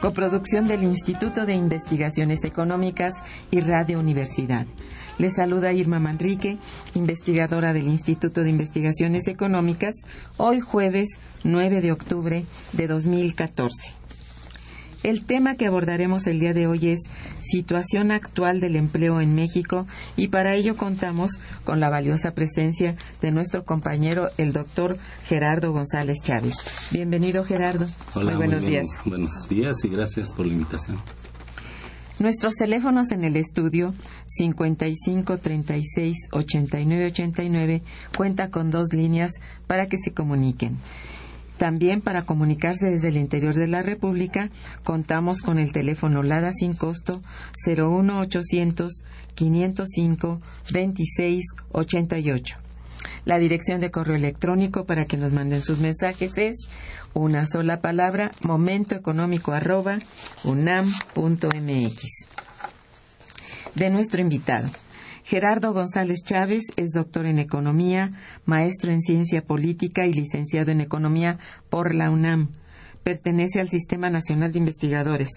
Coproducción del Instituto de Investigaciones Económicas y Radio Universidad. Les saluda Irma Manrique, investigadora del Instituto de Investigaciones Económicas, hoy jueves 9 de octubre de 2014. El tema que abordaremos el día de hoy es situación actual del empleo en México y para ello contamos con la valiosa presencia de nuestro compañero, el doctor Gerardo González Chávez. Bienvenido, Gerardo. Hola, muy buenos días. Buenos días y gracias por la invitación. Nuestros teléfonos en el estudio 55 36 89 89 cuenta con dos líneas para que se comuniquen. También para comunicarse desde el interior de la República contamos con el teléfono LADA sin costo 01800 505 2688. La dirección de correo electrónico para que nos manden sus mensajes es una sola palabra momentoeconómico arroba unam.mx. De nuestro invitado. Gerardo González Chávez es doctor en Economía, maestro en Ciencia Política y licenciado en Economía por la UNAM. Pertenece al Sistema Nacional de Investigadores.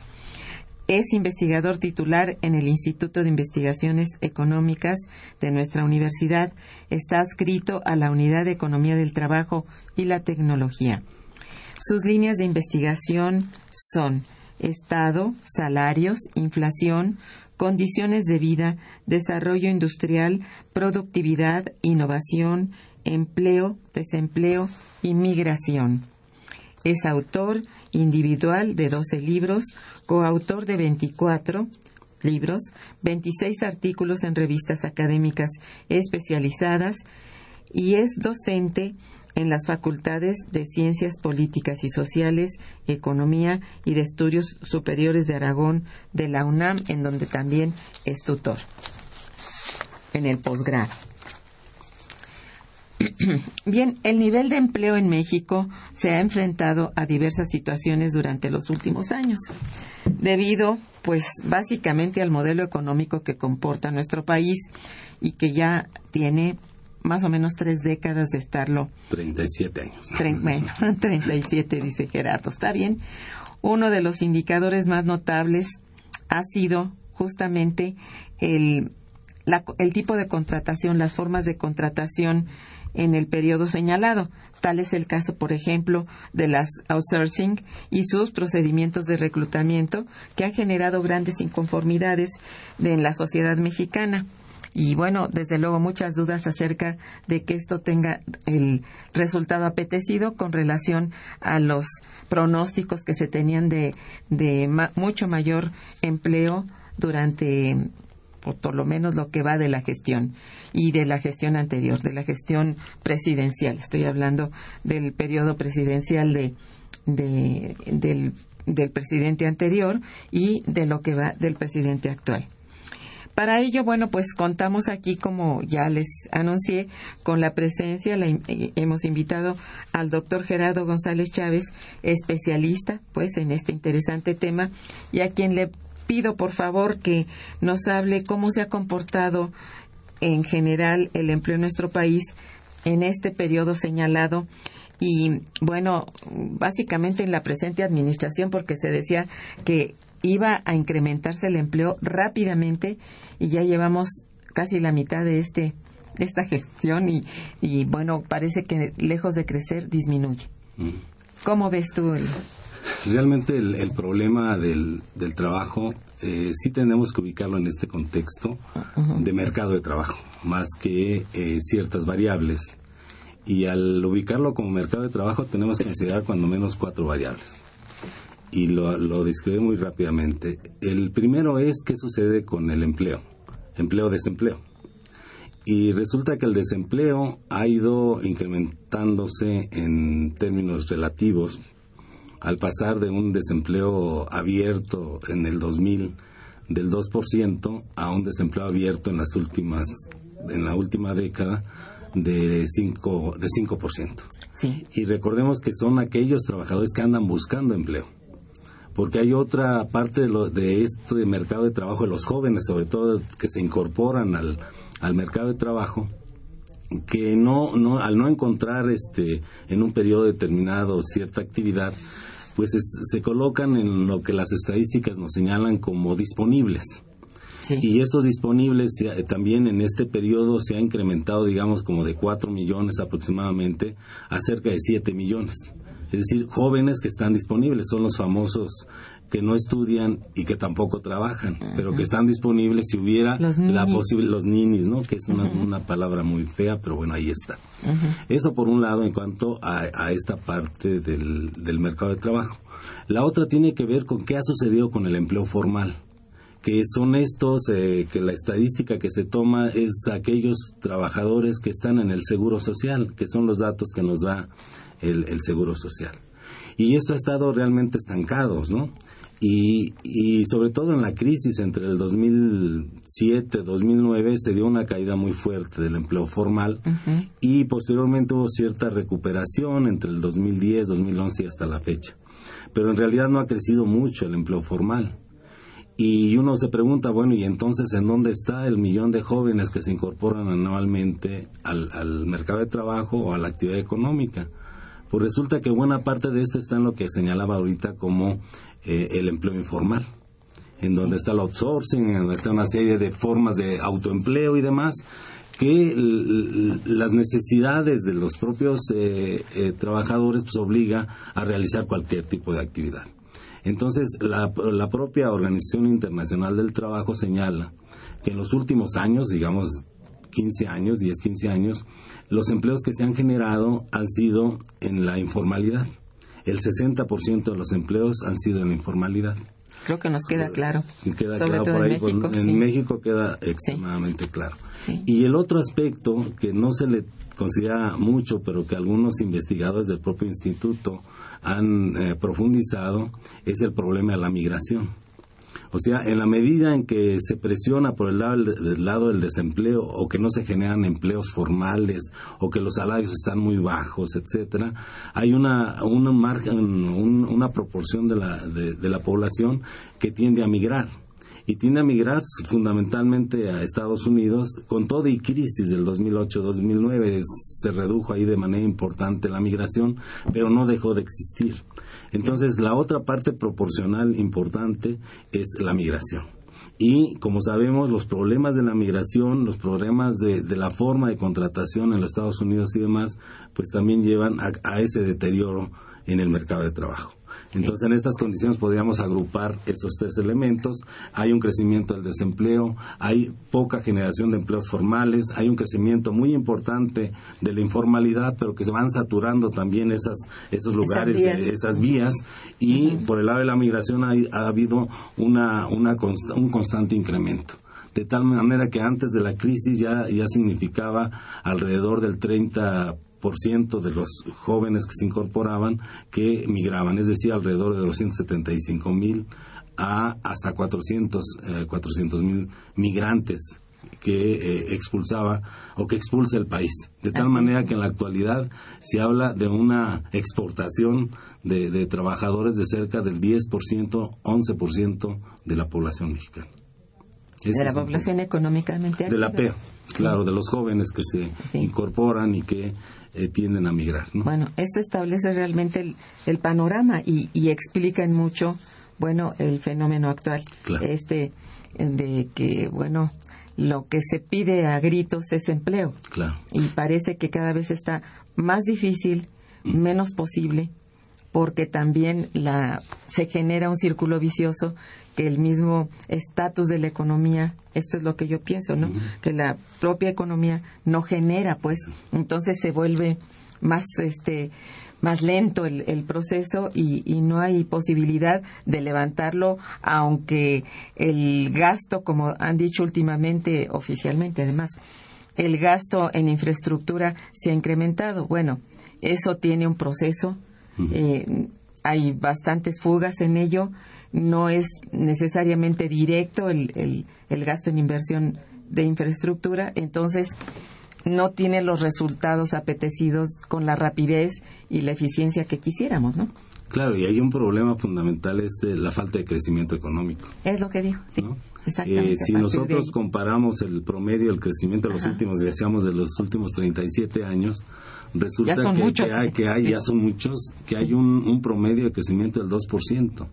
Es investigador titular en el Instituto de Investigaciones Económicas de nuestra universidad. Está adscrito a la Unidad de Economía del Trabajo y la Tecnología. Sus líneas de investigación son Estado, salarios, inflación, condiciones de vida, desarrollo industrial, productividad, innovación, empleo, desempleo y migración. Es autor individual de 12 libros, coautor de 24 libros, 26 artículos en revistas académicas especializadas y es docente en las facultades de Ciencias Políticas y Sociales, Economía y de Estudios Superiores de Aragón de la UNAM, en donde también es tutor en el posgrado. Bien, el nivel de empleo en México se ha enfrentado a diversas situaciones durante los últimos años, debido, pues, básicamente al modelo económico que comporta nuestro país y que ya tiene más o menos tres décadas de estarlo. 37 años. bueno, 37, dice Gerardo. Está bien. Uno de los indicadores más notables ha sido justamente el, el tipo de contratación, las formas de contratación en el periodo señalado. Tal es el caso, por ejemplo, de las outsourcing y sus procedimientos de reclutamiento que han generado grandes inconformidades en la sociedad mexicana. Y bueno, desde luego muchas dudas acerca de que esto tenga el resultado apetecido con relación a los pronósticos que se tenían de, de mucho mayor empleo durante por lo menos lo que va de la gestión y de la gestión anterior, de la gestión presidencial. Estoy hablando del periodo presidencial de, del, del presidente anterior y de lo que va del presidente actual. Para ello, bueno, pues contamos aquí, como ya les anuncié, con la presencia, eh, hemos invitado al doctor Gerardo González Chávez, especialista, pues, en este interesante tema, y a quien le pido, por favor, que nos hable cómo se ha comportado en general el empleo en nuestro país en este periodo señalado. Y bueno, básicamente en la presente administración porque se decía que iba a incrementarse el empleo rápidamente y ya llevamos casi la mitad de este esta gestión y, y bueno, parece que lejos de crecer disminuye. Mm. ¿Cómo ves tú el, Realmente el, problema del, del trabajo eh, sí tenemos que ubicarlo en este contexto de mercado de trabajo, más que eh, ciertas variables. Y al ubicarlo como mercado de trabajo tenemos que considerar cuando menos cuatro variables y lo, lo describe muy rápidamente. El primero es qué sucede con el empleo, empleo-desempleo. Y resulta que el desempleo ha ido incrementándose en términos relativos al pasar de un desempleo abierto en el 2000 del 2% a un desempleo abierto en las últimas en la última década de 5 de 5%. Sí. Y recordemos que son aquellos trabajadores que andan buscando empleo porque hay otra parte de, lo, de este mercado de trabajo de los jóvenes, sobre todo que se incorporan al, al mercado de trabajo, que no, no, al no encontrar este, en un periodo determinado cierta actividad, pues se colocan en lo que las estadísticas nos señalan como disponibles. Y estos disponibles también en este periodo se ha incrementado, digamos, como de 4 millones aproximadamente a cerca de 7 millones es decir, jóvenes que están disponibles, son los famosos que no estudian y que tampoco trabajan, pero que están disponibles si hubiera la posible los ninis, ¿no? Que es una, palabra muy fea, pero bueno, ahí está. Eso por un lado en cuanto a, esta parte del, del, mercado de trabajo. La otra tiene que ver con qué ha sucedido con el empleo formal que son estos, eh, que la estadística que se toma es aquellos trabajadores que están en el seguro social, que son los datos que nos da el, seguro social. Y esto ha estado realmente estancado, ¿no? Y, y, sobre todo en la crisis entre el 2007 2009 se dio una caída muy fuerte del empleo formal y posteriormente hubo cierta recuperación entre el 2010 2011 y hasta la fecha pero en realidad no ha crecido mucho el empleo formal y uno se pregunta bueno y entonces en dónde está el millón de jóvenes que se incorporan anualmente al, al mercado de trabajo o a la actividad económica pues resulta que buena parte de esto está en lo que señalaba ahorita como eh, el empleo informal, en donde está el outsourcing, en donde está una serie de formas de autoempleo y demás, que las necesidades de los propios eh, eh, trabajadores pues obliga a realizar cualquier tipo de actividad. Entonces, la, la propia Organización Internacional del Trabajo señala que en los últimos años, digamos 15 años, 10, 15 años, los empleos que se han generado han sido en la informalidad. El 60% de los empleos han sido en la informalidad. Creo que nos queda claro. Queda claro por ahí. En México, en México queda extremadamente claro. Y el otro aspecto que no se le considera mucho, pero que algunos investigadores del propio instituto han eh, profundizado, es el problema de la migración. O sea, en la medida en que se presiona por el lado del, lado del desempleo o que no se generan empleos formales o que los salarios están muy bajos, etcétera, hay una una margen, una proporción de la de, la población que tiende a migrar y tiende a migrar fundamentalmente a Estados Unidos con toda y crisis del 2008-2009 se redujo ahí de manera importante la migración, pero no dejó de existir. Entonces, la otra parte proporcional importante es la migración. Y como sabemos, los problemas de la migración, los problemas de, la forma de contratación en los Estados Unidos y demás, pues también llevan a, ese deterioro en el mercado de trabajo. Entonces, en estas condiciones podríamos agrupar esos tres elementos. Hay un crecimiento del desempleo, hay poca generación de empleos formales, hay un crecimiento muy importante de la informalidad, pero que se van saturando también esas, esos lugares, esas vías, y por el lado de la migración ha, habido una, una un constante incremento. De tal manera que antes de la crisis ya, ya significaba alrededor del 30 de los jóvenes que se incorporaban que migraban, es decir, alrededor de 275 mil a hasta 400 eh, mil migrantes que eh, expulsaba o que expulsa el país. De tal manera que en la actualidad se habla de una exportación de, trabajadores de cerca del 10%, 11% de la población mexicana. de la población económicamente De la P, claro, de los jóvenes que se incorporan y que eh, tienden a migrar. Bueno, esto establece realmente el, panorama y, explica en mucho, bueno, el fenómeno actual. Este, de que, bueno, lo que se pide a gritos es empleo. Y parece que cada vez está más difícil, menos posible, porque también la, se genera un círculo vicioso el mismo estatus de la economía, esto es lo que yo pienso, ¿no? Que la propia economía no genera, pues, entonces se vuelve más, este, más lento el, proceso y, y, no hay posibilidad de levantarlo, aunque el gasto, como han dicho últimamente, oficialmente además, el gasto en infraestructura se ha incrementado. Bueno, eso tiene un proceso, eh, hay bastantes fugas en ello no es necesariamente directo el, el, gasto en inversión de infraestructura, entonces no tiene los resultados apetecidos con la rapidez y la eficiencia que quisiéramos, ¿no? Claro, y hay un problema fundamental, es eh, la falta de crecimiento económico. Es lo que dijo, sí. Eh, si nosotros comparamos el promedio del crecimiento de los últimos, decíamos, de los últimos 37 años, resulta que, hay, que hay, ya son muchos, que hay un, un promedio de crecimiento del 2%.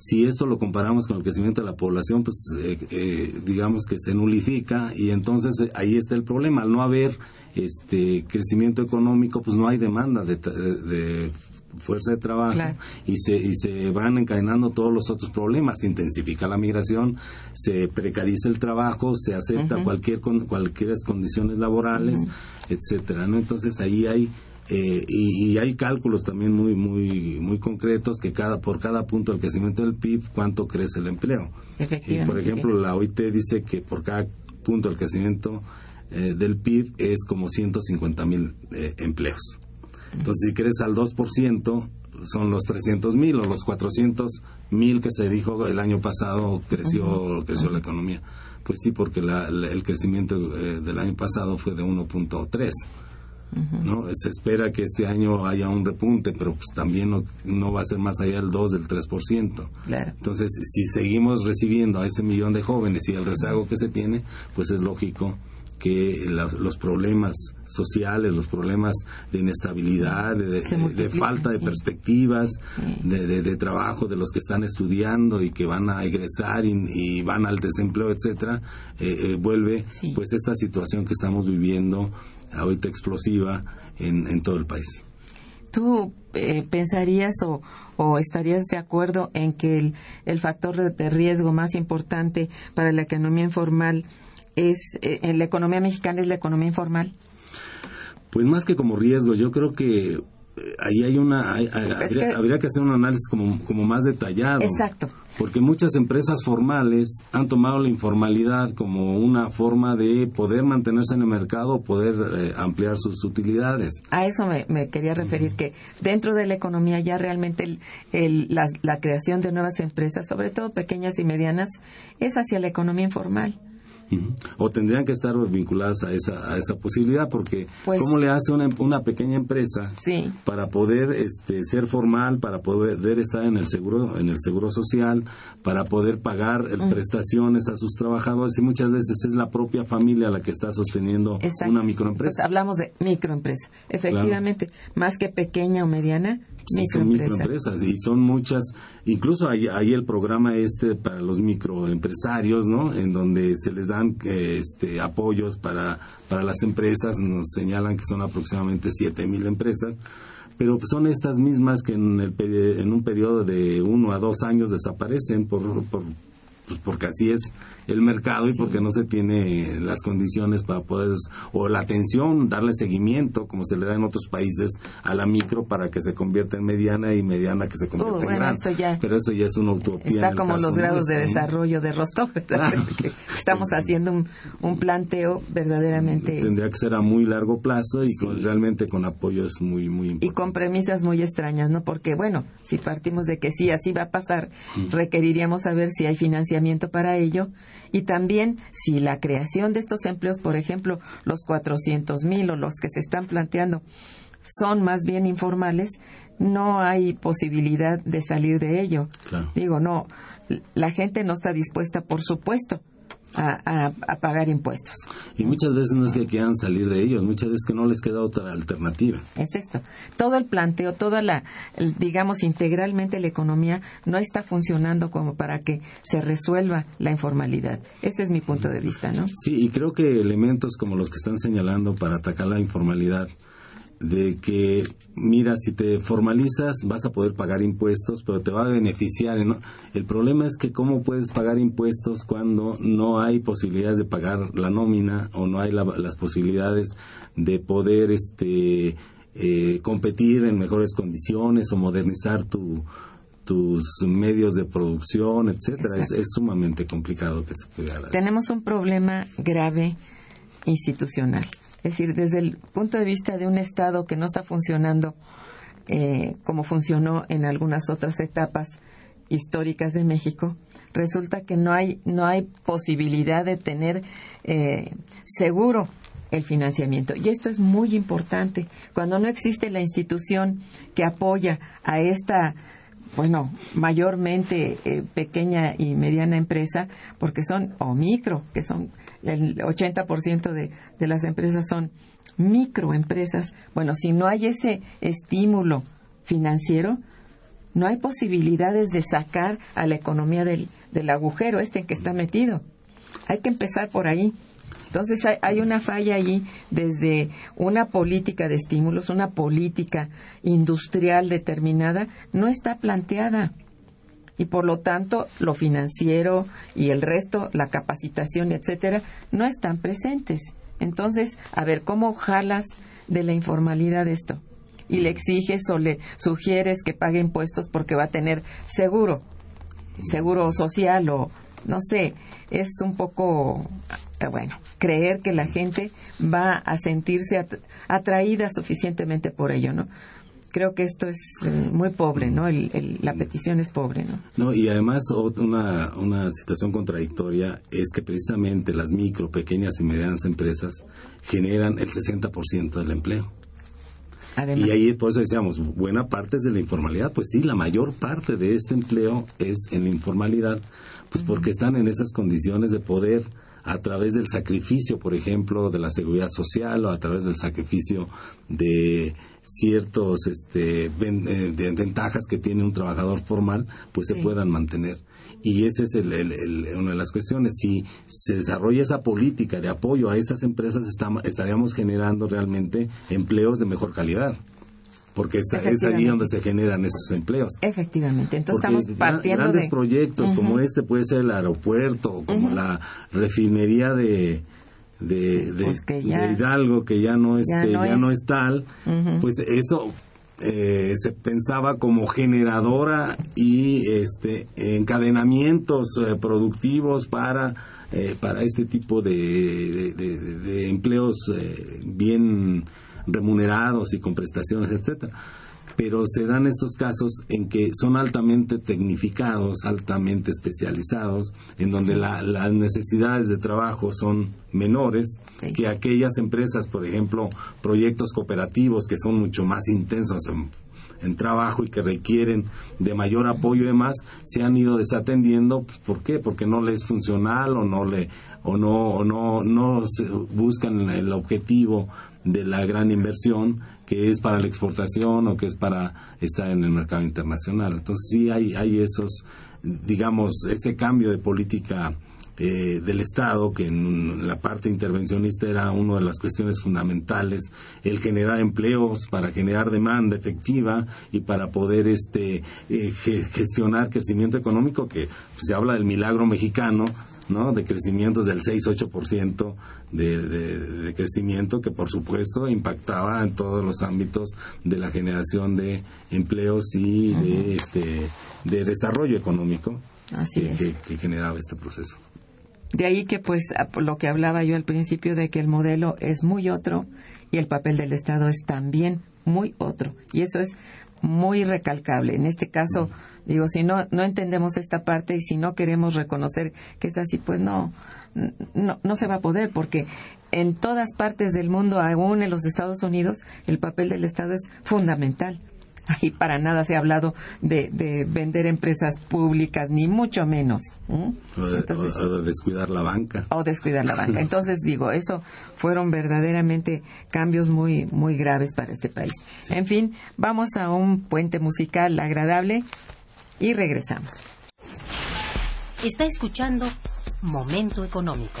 Si esto lo comparamos con el crecimiento de la población, pues eh, eh, digamos que se nulifica y entonces eh, ahí está el problema. Al no haber este crecimiento económico, pues no hay demanda de, fuerza de trabajo y, se, y se van encadenando todos los otros problemas. Se intensifica la migración, se precariza el trabajo, se acepta cualquier con, cualquier condiciones laborales, etcétera. ¿no? Entonces ahí hay eh, y, hay cálculos también muy muy muy concretos que cada por cada punto del crecimiento del PIB cuánto crece el empleo. Y por ejemplo la OIT dice que por cada punto del crecimiento eh, del PIB es como 150 mil eh, empleos. Entonces si crece al 2% son los 300 mil o los 400 mil que se dijo el año pasado creció creció la economía. Pues sí, porque el crecimiento del año pasado fue de 1.3. ¿no? Se espera que este año haya un repunte, pero pues también no, va a ser más allá del 2, del 3%. Entonces, si seguimos recibiendo a ese millón de jóvenes y el rezago que se tiene, pues es lógico que los problemas sociales, los problemas de inestabilidad, de, falta de perspectivas, de, trabajo de los que están estudiando y que van a egresar y, van al desempleo, etcétera, eh, eh, vuelve pues esta situación que estamos viviendo ahorita explosiva en, todo el país. ¿Tú eh, pensarías o, estarías de acuerdo en que el, factor de, riesgo más importante para la economía informal es, eh, en la economía mexicana es la economía informal? Pues más que como riesgo, yo creo que ahí hay una habría, que, hacer un análisis como, como más detallado. Exacto. Porque muchas empresas formales han tomado la informalidad como una forma de poder mantenerse en el mercado, poder eh, ampliar sus utilidades. A eso me, quería referir, que dentro de la economía ya realmente el, la, la creación de nuevas empresas, sobre todo pequeñas y medianas, es hacia la economía informal. O tendrían que estar vinculadas a esa, a esa posibilidad, porque pues ¿cómo le hace una, una pequeña empresa para poder este, ser formal, para poder estar en el seguro, en el seguro social, para poder pagar eh, prestaciones a sus trabajadores? Y muchas veces es la propia familia la que está sosteniendo una microempresa. hablamos de microempresa, efectivamente, más que pequeña o mediana, son microempresas. y son muchas, incluso hay, hay, el programa este para los microempresarios, ¿no? En donde se les dan este, apoyos para, para las empresas, nos señalan que son aproximadamente siete mil empresas, pero son estas mismas que en, el, en un periodo de uno a dos años desaparecen por, por pues porque así es el mercado y porque no se tiene las condiciones para poder, o la atención, darle seguimiento, como se le da en otros países, a la micro para que se convierta en mediana y mediana que se convierta Uh, en bueno, gran. esto ya Pero eso ya es una utopía. Está como los grados de desarrollo de Rostov. Claro. Estamos haciendo un, un planteo verdaderamente Tendría que ser a muy largo plazo y con- realmente con apoyos muy, muy y importantes. con premisas muy extrañas, ¿no? Porque, bueno, si partimos de que sí, así va a pasar, requeriríamos saber si hay financiamiento para ello y también si la creación de estos empleos, por ejemplo, los 400 mil o los que se están planteando, son más bien informales, no hay posibilidad de salir de ello. Claro. Digo, no, la gente no está dispuesta, por supuesto, a, a- a pagar impuestos. Y muchas veces no es que quieran salir de ellos, muchas veces que no les queda otra alternativa. Es esto. Todo el planteo, toda la, el- digamos, integralmente la economía no está funcionando como para que se resuelva la informalidad. Ese es mi punto de vista, ¿no? Sí, y creo que elementos como los que están señalando para atacar la informalidad, de que, mira, si te formalizas vas a poder pagar impuestos, pero te va a beneficiar. ¿no? El problema es que cómo puedes pagar impuestos cuando no hay posibilidades de pagar la nómina o no hay la- las posibilidades de poder este, eh, competir en mejores condiciones o modernizar tu tus medios de producción, etcétera, es, es sumamente complicado que se pueda. Tenemos un problema grave institucional. Es decir, desde el punto de vista de un Estado que no está funcionando eh, como funcionó en algunas otras etapas históricas de México, resulta que no hay, no hay posibilidad de tener eh, seguro el financiamiento. Y esto es muy importante. Cuando no existe la institución que apoya a esta bueno, mayormente eh, pequeña y mediana empresa, porque son, o micro, que son el 80% de, de las empresas son microempresas. Bueno, si no hay ese estímulo financiero, no hay posibilidades de sacar a la economía del, del agujero este en que está metido. Hay que empezar por ahí. Entonces hay, hay una falla allí desde una política de estímulos, una política industrial determinada, no está planteada. Y por lo tanto, lo financiero y el resto, la capacitación, etcétera, no están presentes. Entonces, a ver, ¿cómo jalas de la informalidad esto? Y le exiges o le sugieres que pague impuestos porque va a tener seguro, seguro social o no sé, es un poco, eh, bueno, creer que la gente va a sentirse at- atraída suficientemente por ello, ¿no? Creo que esto es eh, muy pobre, ¿no? El- el- la petición es pobre, ¿no? No, y además una, una situación contradictoria es que precisamente las micro, pequeñas y medianas empresas generan el 60% del empleo. Además, Y ahí es por eso decíamos, buena parte es de la informalidad. Pues sí, la mayor parte de este empleo es en la informalidad, pues porque están en esas condiciones de poder a través del sacrificio, por ejemplo, de la seguridad social o a través del sacrificio de ciertos este, ven- eh, de ventajas que tiene un trabajador formal, pues Sí. se puedan mantener. Y esa es el- el- el- una de las cuestiones. Si se desarrolla esa política de apoyo a estas empresas, estamos- estaríamos generando realmente empleos de mejor calidad. Porque es, es allí donde se generan esos empleos. efectivamente. Entonces Porque estamos partiendo grandes de... proyectos como Ujú. este puede ser el aeropuerto como la refinería de de, de- Pues que ya- de Hidalgo que ya no ya este, no ya es. no es tal Ujú. pues eso eh, se pensaba como generadora y este encadenamientos eh, productivos para eh, para este tipo de, de- de- de empleos eh, bien remunerados y con prestaciones etcétera pero se dan estos casos en que son altamente tecnificados, altamente especializados, en donde la- las necesidades de trabajo son menores Sí. que aquellas empresas, por ejemplo, proyectos cooperativos que son mucho más intensos en, en trabajo y que requieren de mayor apoyo y demás, se han ido desatendiendo. Pues, ¿Por qué? Porque no les es funcional o no le o no o no no se buscan el objetivo de la gran inversión que es para la exportación o que es para estar en el mercado internacional. Entonces sí hay, hay esos, digamos, ese cambio de política eh, del Estado, que en la parte intervencionista era una de las cuestiones fundamentales, el generar empleos para generar demanda efectiva y para poder este eh, gestionar crecimiento económico, que se habla del milagro mexicano, ¿no? de crecimientos del 6-8% de, de, crecimiento que por supuesto impactaba en todos los ámbitos de la generación de empleos y de este de desarrollo económico que, generaba este proceso. De ahí que, pues, lo que hablaba yo al principio de que el modelo es muy otro y el papel del Estado es también muy otro. Y eso es muy recalcable. En este caso, digo, si no, no entendemos esta parte y si no queremos reconocer que es así, pues no, no, no se va a poder, porque en todas partes del mundo, aún en los Estados Unidos, el papel del Estado es fundamental ahí para nada se ha hablado de, de vender empresas públicas, ni mucho menos. O, de, descuidar la banca. O descuidar la banca. Entonces, digo, eso fueron verdaderamente cambios muy, muy graves para este país. En fin, vamos a un puente musical agradable y regresamos. Está escuchando Momento Económico.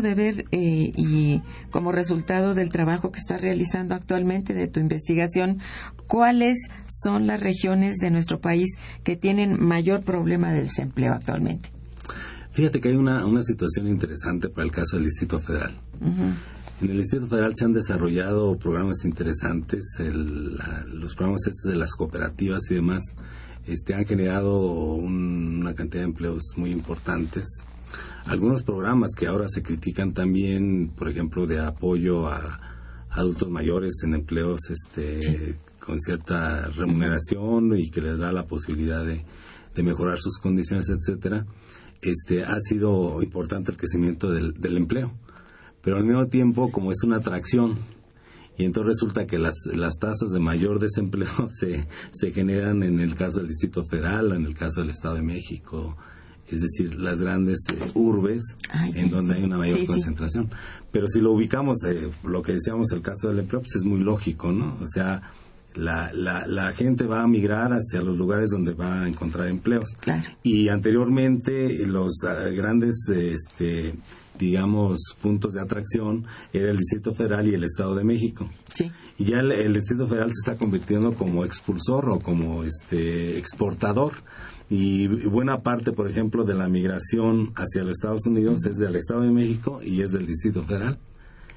De ver eh, y como resultado del trabajo que estás realizando actualmente de tu investigación, ¿cuáles son las regiones de nuestro país que tienen mayor problema de desempleo actualmente? Fíjate que hay una, situación interesante para el caso del Distrito Federal. En el Distrito Federal se han desarrollado programas interesantes, los programas estos de las cooperativas y demás este, han generado una cantidad de empleos muy importantes algunos programas que ahora se critican también, por ejemplo, de apoyo a adultos mayores en empleos este, con cierta remuneración y que les da la posibilidad de, de mejorar sus condiciones, etcétera, este, ha sido importante el crecimiento del, del empleo. Pero al mismo tiempo, como es una atracción, y entonces resulta que las, las tasas de mayor desempleo se, se generan en el caso del Distrito Federal, en el caso del Estado de México, es decir, las grandes eh, urbes Ay, en donde hay una mayor sí, sí. concentración. Pero si lo ubicamos, eh, lo que decíamos, el caso del empleo, pues es muy lógico, ¿no? O sea, la, la, la gente va a migrar hacia los lugares donde va a encontrar empleos. Claro. Y anteriormente los ah, grandes, eh, este, digamos, puntos de atracción era el Distrito Federal y el Estado de México. Sí. Y ya el, el Distrito Federal se está convirtiendo como expulsor o como este exportador. Y buena parte, por ejemplo, de la migración hacia los Estados Unidos es del Estado de México y es del Distrito Federal.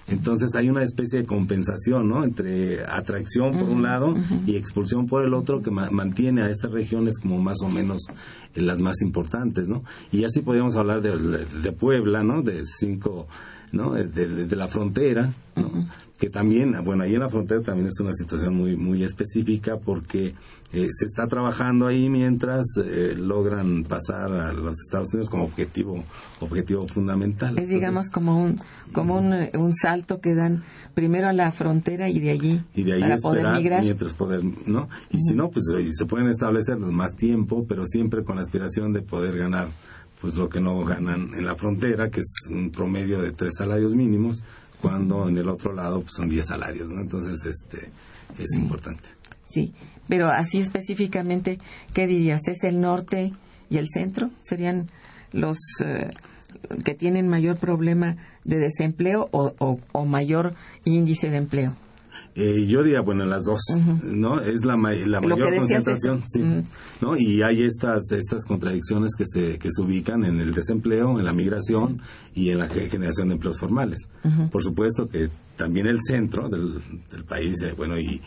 Entonces hay una especie de compensación, ¿no? Entre atracción por un lado y expulsión por el otro que ma- mantiene a estas regiones como más o menos eh, las más importantes, ¿no? Y así podríamos hablar de, de- de Puebla, ¿no? De cinco, ¿no? De, la frontera, ¿no? Que también, bueno, ahí en la frontera también es una situación muy, muy específica porque eh, se está trabajando ahí mientras eh, logran pasar a los Estados Unidos como objetivo, objetivo fundamental. Es digamos Entonces, como un como un, eh, un salto que dan primero a la frontera y de allí y de ahí para poder migrar. mientras poder no y si no pues oye, se pueden establecer más tiempo pero siempre con la aspiración de poder ganar pues lo que no ganan en la frontera que es un promedio de tres salarios mínimos cuando en el otro lado pues, son diez salarios no entonces este es importante. Sí, pero así específicamente, ¿qué dirías? ¿Es el norte y el centro? ¿Serían los eh, que tienen mayor problema de desempleo o, o- o mayor índice de empleo? Eh, yo diría, bueno, las dos, ¿no? Es la, ma- la mayor concentración. ¿no? Y hay estas, estas contradicciones que se, que se ubican en el desempleo, en la migración y en la ge- generación de empleos formales. Por supuesto que también el centro del, del país, eh, bueno, y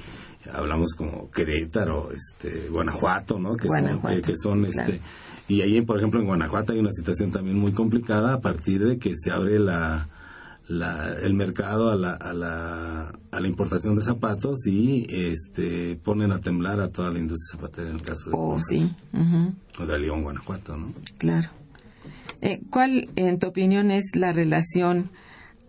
hablamos como Querétaro, este, Guanajuato, ¿no? Que son, Guanajuato, que, que son, claro. este, y ahí, por ejemplo, en Guanajuato hay una situación también muy complicada a partir de que se abre la, la- el mercado a la, a, la, a la importación de zapatos y este ponen a temblar a toda la industria zapatera en el caso de, Oh, sí, o de León, Guanajuato, ¿no? claro. Eh, ¿Cuál, en tu opinión, es la relación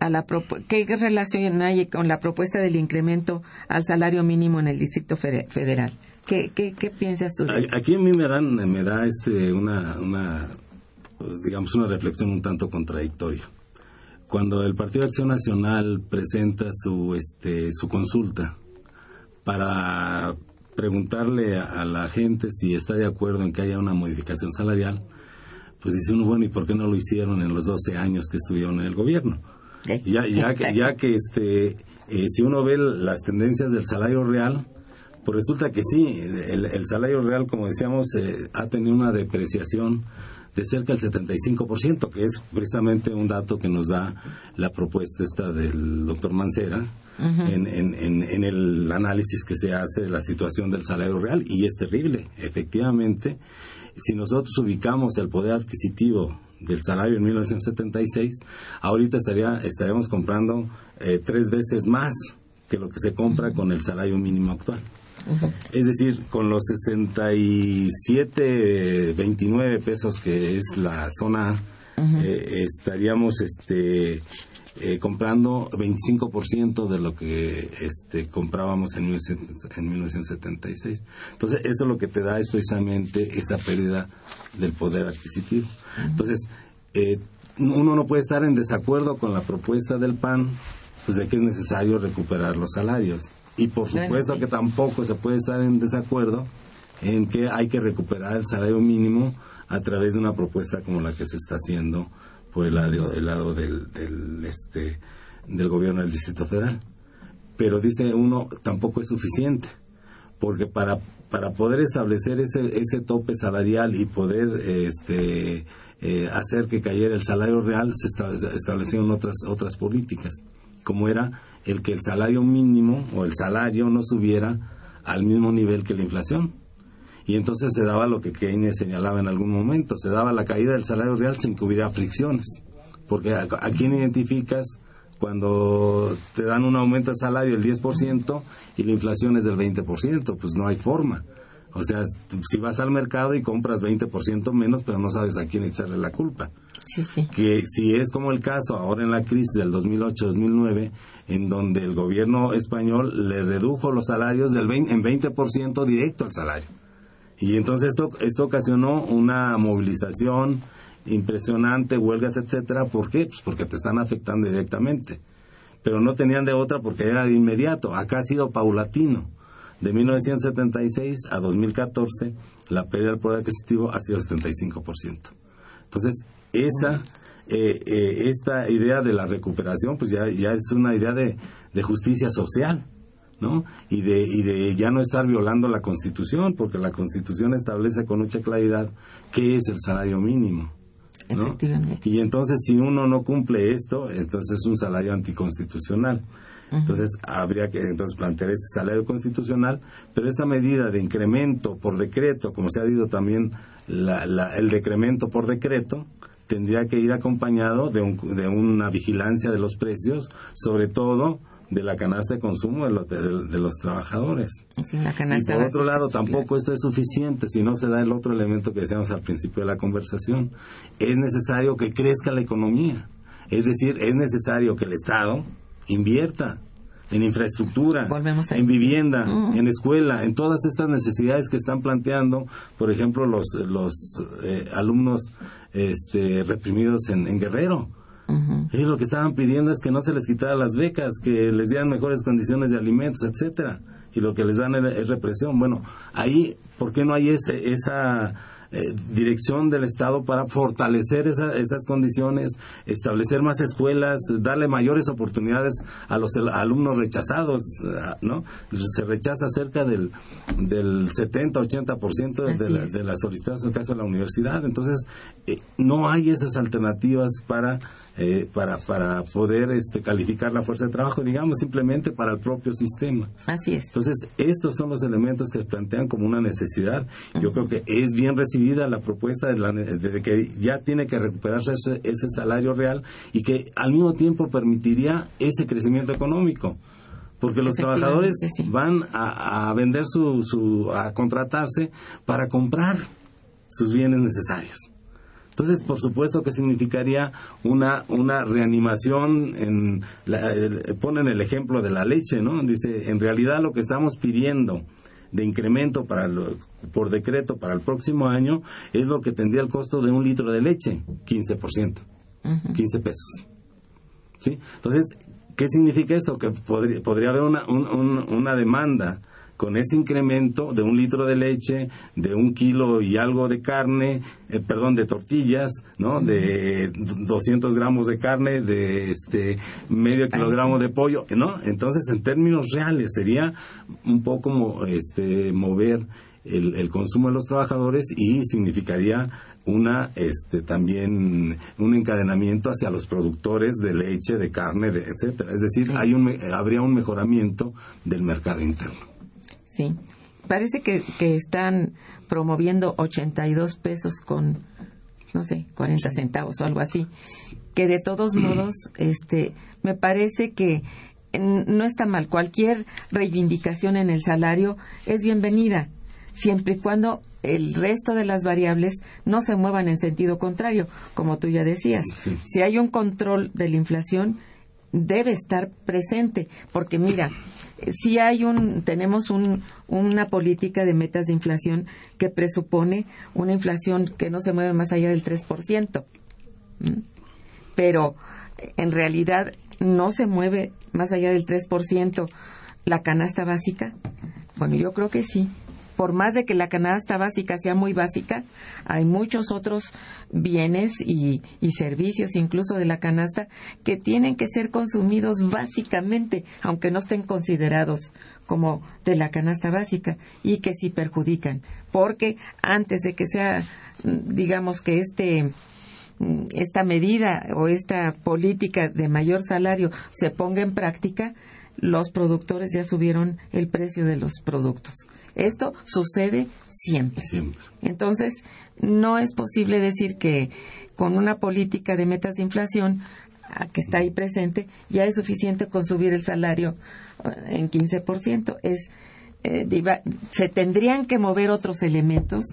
a la qué relación hay con la propuesta del incremento al salario mínimo en el Distrito Federal? ¿Qué, qué, qué piensas tú de? Aquí a mí me dan me da este una una digamos una reflexión un tanto contradictoria. Cuando el Partido de Acción Nacional presenta su este su consulta para preguntarle a, a la gente si está de acuerdo en que haya una modificación salarial, pues dice uno, bueno, ¿y por qué no lo hicieron en los 12 años que estuvieron en el gobierno? Ok. Ya, ya, que, ya que este, eh, si uno ve las tendencias del salario real, pues resulta que sí, el, el salario real, como decíamos, eh, ha tenido una depreciación de cerca del 75%, que es precisamente un dato que nos da la propuesta esta del doctor Mancera en, en, en, en el análisis que se hace de la situación del salario real, y es terrible, efectivamente. Si nosotros ubicamos el poder adquisitivo del salario en 1976, ahorita estaría, estaríamos comprando eh, tres veces más que lo que se compra con el salario mínimo actual. Es decir, con los 67, 29 pesos que es la zona eh, estaríamos este, eh, comprando 25% de lo que este, comprábamos en, 1900 en 1976. Entonces, eso lo que te da es precisamente esa pérdida del poder adquisitivo. Entonces, eh, uno no puede estar en desacuerdo con la propuesta del PAN, pues de que es necesario recuperar los salarios. Y por Bueno, supuesto sí. que tampoco se puede estar en desacuerdo en que hay que recuperar el salario mínimo a través de una propuesta como la que se está haciendo por el lado, el lado del, del, este, del gobierno del Distrito Federal. Pero dice uno, tampoco es suficiente, porque para, para poder establecer ese, ese tope salarial y poder este, eh, hacer que cayera el salario real, se establecieron otras, otras políticas, como era el que el salario mínimo o el salario no subiera al mismo nivel que la inflación. Y entonces se daba lo que Keynes señalaba en algún momento, se daba la caída del salario real sin que hubiera fricciones. Porque a, a quién identificas cuando te dan un aumento de salario del 10% y la inflación es del 20%, pues no hay forma. O sea, si vas al mercado y compras 20% menos, pero no sabes a quién echarle la culpa. Sí, sí. Que si es como el caso ahora en la crisis del 2008-2009, en donde el gobierno español le redujo los salarios del 20, en 20% directo al salario. Y entonces esto, esto ocasionó una movilización impresionante, huelgas, etcétera. ¿Por qué? Pues porque te están afectando directamente. Pero no tenían de otra porque era de inmediato. Acá ha sido paulatino. De 1976 a 2014, la pérdida del poder adquisitivo ha sido 75%. Entonces, esa, eh, eh, esta idea de la recuperación, pues ya, ya es una idea de, de justicia social. ¿no? Y de, y de ya no estar violando la Constitución, porque la Constitución establece con mucha claridad qué es el salario mínimo. ¿no? Efectivamente. Y entonces si uno no cumple esto, entonces es un salario anticonstitucional. Entonces habría que entonces plantear este salario constitucional, pero esta medida de incremento por decreto, como se ha dicho también la- la- el decremento por decreto, tendría que ir acompañado de, un- de una vigilancia de los precios, sobre todo de la canasta de consumo de, los- de- de los trabajadores. Sí, la Y por otro lado, tampoco esto es suficiente si no se da el otro elemento que decíamos al principio de la conversación. Es necesario que crezca la economía. Es decir, es necesario que el Estado invierta en infraestructura, Volvemos en vivienda, Mm. en escuela, en todas estas necesidades que están planteando, por ejemplo, los, los eh, alumnos este, reprimidos en, en Guerrero. Ujú. Ellos lo que estaban pidiendo es que no se les quitara las becas, que les dieran mejores condiciones de alimentos, etcétera. Y lo que les dan es, es represión. Bueno, ahí, ¿por qué no hay ese, esa eh, dirección del Estado para fortalecer esa- esas condiciones, establecer más escuelas, darle mayores oportunidades a los alumnos rechazados, ah, ¿no? Se rechaza cerca del, del 70-80% de, la- de las solicitadas en el caso de la universidad. Entonces, eh, no hay esas alternativas para, eh, para, para poder este, calificar la fuerza de trabajo, digamos, simplemente para el propio sistema. Así es. Entonces, estos son los elementos que se plantean como una necesidad. Yo creo que es bien recibida la propuesta de, la de que ya tiene que recuperarse ese, ese salario real y que al mismo tiempo permitiría ese crecimiento económico. Porque los trabajadores sí. van a, a vender su, su, a contratarse para comprar sus bienes necesarios. Entonces, por supuesto que significaría una, una reanimación, en la- ponen el ejemplo de la leche, ¿no? Dice, en realidad lo que estamos pidiendo de incremento para lo- por decreto para el próximo año es lo que tendría el costo de un litro de leche, 15%, 15 pesos. ¿Sí? Entonces, ¿qué significa esto? Que podría, podría haber una, un- un- una demanda con ese incremento de un litro de leche, de un kilo y algo de carne, eh, perdón, de tortillas, ¿no? De 200 gramos de carne, de este medio kilogramo de pollo, ¿no? Entonces, en términos reales, sería un poco mo- este, mover el, el consumo de los trabajadores y significaría una este también un encadenamiento hacia los productores de leche, de carne, de etcétera. Es decir, hay un habría un mejoramiento del mercado interno. Sí. Parece que, que están promoviendo 82 pesos con, no sé, 40 centavos o algo así. Que de todos modos, este, me parece que no está mal. Cualquier reivindicación en el salario es bienvenida, siempre y cuando el resto de las variables no se muevan en sentido contrario, como tú ya decías. Sí. Si hay un control de la inflación, debe estar presente, porque mira, si hay un, tenemos un, una política de metas de inflación que presupone una inflación que no se mueve más allá del 3%. ¿m? Pero en realidad no se mueve más allá del 3% la canasta básica. Bueno, yo creo que sí. Por más de que la canasta básica sea muy básica, hay muchos otros bienes y, y servicios, incluso de la canasta, que tienen que ser consumidos básicamente, aunque no estén considerados como de la canasta básica, y que sí perjudican. Porque antes de que sea, digamos que este mm, esta medida o esta política de mayor salario se ponga en práctica, los productores ya subieron el precio de los productos. Esto sucede siempre. Siempre. Entonces, no es posible decir que con una política de metas de inflación que está ahí presente, ya es suficiente con subir el salario eh, en 15%. Es, eh, se tendrían que mover otros elementos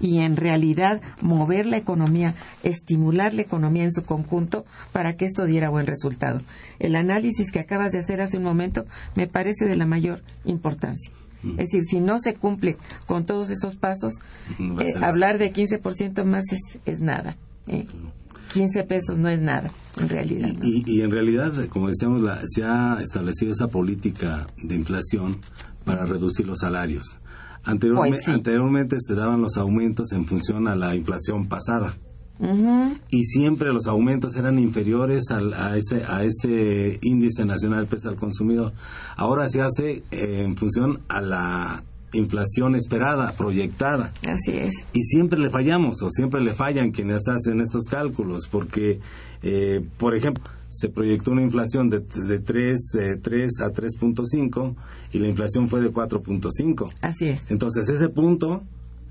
y en realidad mover la economía, estimular la economía en su conjunto para que esto diera buen resultado. El análisis que acabas de hacer hace un momento me parece de la mayor importancia. Es decir, si no se cumple con todos esos pasos, eh, hablar de 15% más es, es nada. 15 pesos no es nada, en realidad. Y, en realidad, como decíamos, se ha establecido esa política de inflación para reducir los salarios. Anteriormente, pues anteriormente se daban los aumentos en función a la inflación pasada. Y siempre los aumentos eran inferiores a, ese, a ese índice nacional de precios al consumidor. Ahora se hace eh, en función a la inflación esperada, proyectada. Así es. Y siempre le fallamos o siempre le fallan quienes hacen estos cálculos porque, eh, por ejemplo, se proyectó una inflación de, de 3, 3 a 3.5 y la inflación fue de 4.5. Así es. Entonces ese punto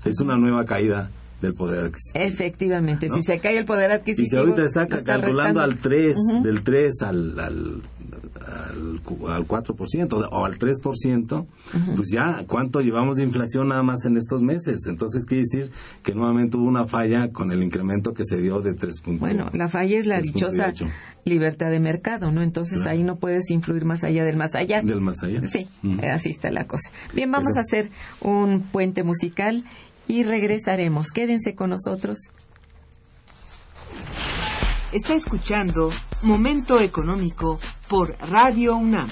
es una nueva caída del poder adquisitivo. Efectivamente, si se cae el poder adquisitivo. Y si ahorita está, calculando al 3, del 3 al, al al, 4% o al 3%, pues ya, ¿cuánto llevamos de inflación nada más en estos meses? Entonces, quiere decir que nuevamente hubo una falla con el incremento que se dio de 3 Bueno, la falla es la dichosa libertad de mercado, ¿no? Entonces ahí no puedes influir más allá del más allá. Del más allá. Sí, así está la cosa. Bien, vamos a hacer un puente musical y regresaremos. Quédense con nosotros. Está escuchando Momento Económico por Radio UNAM.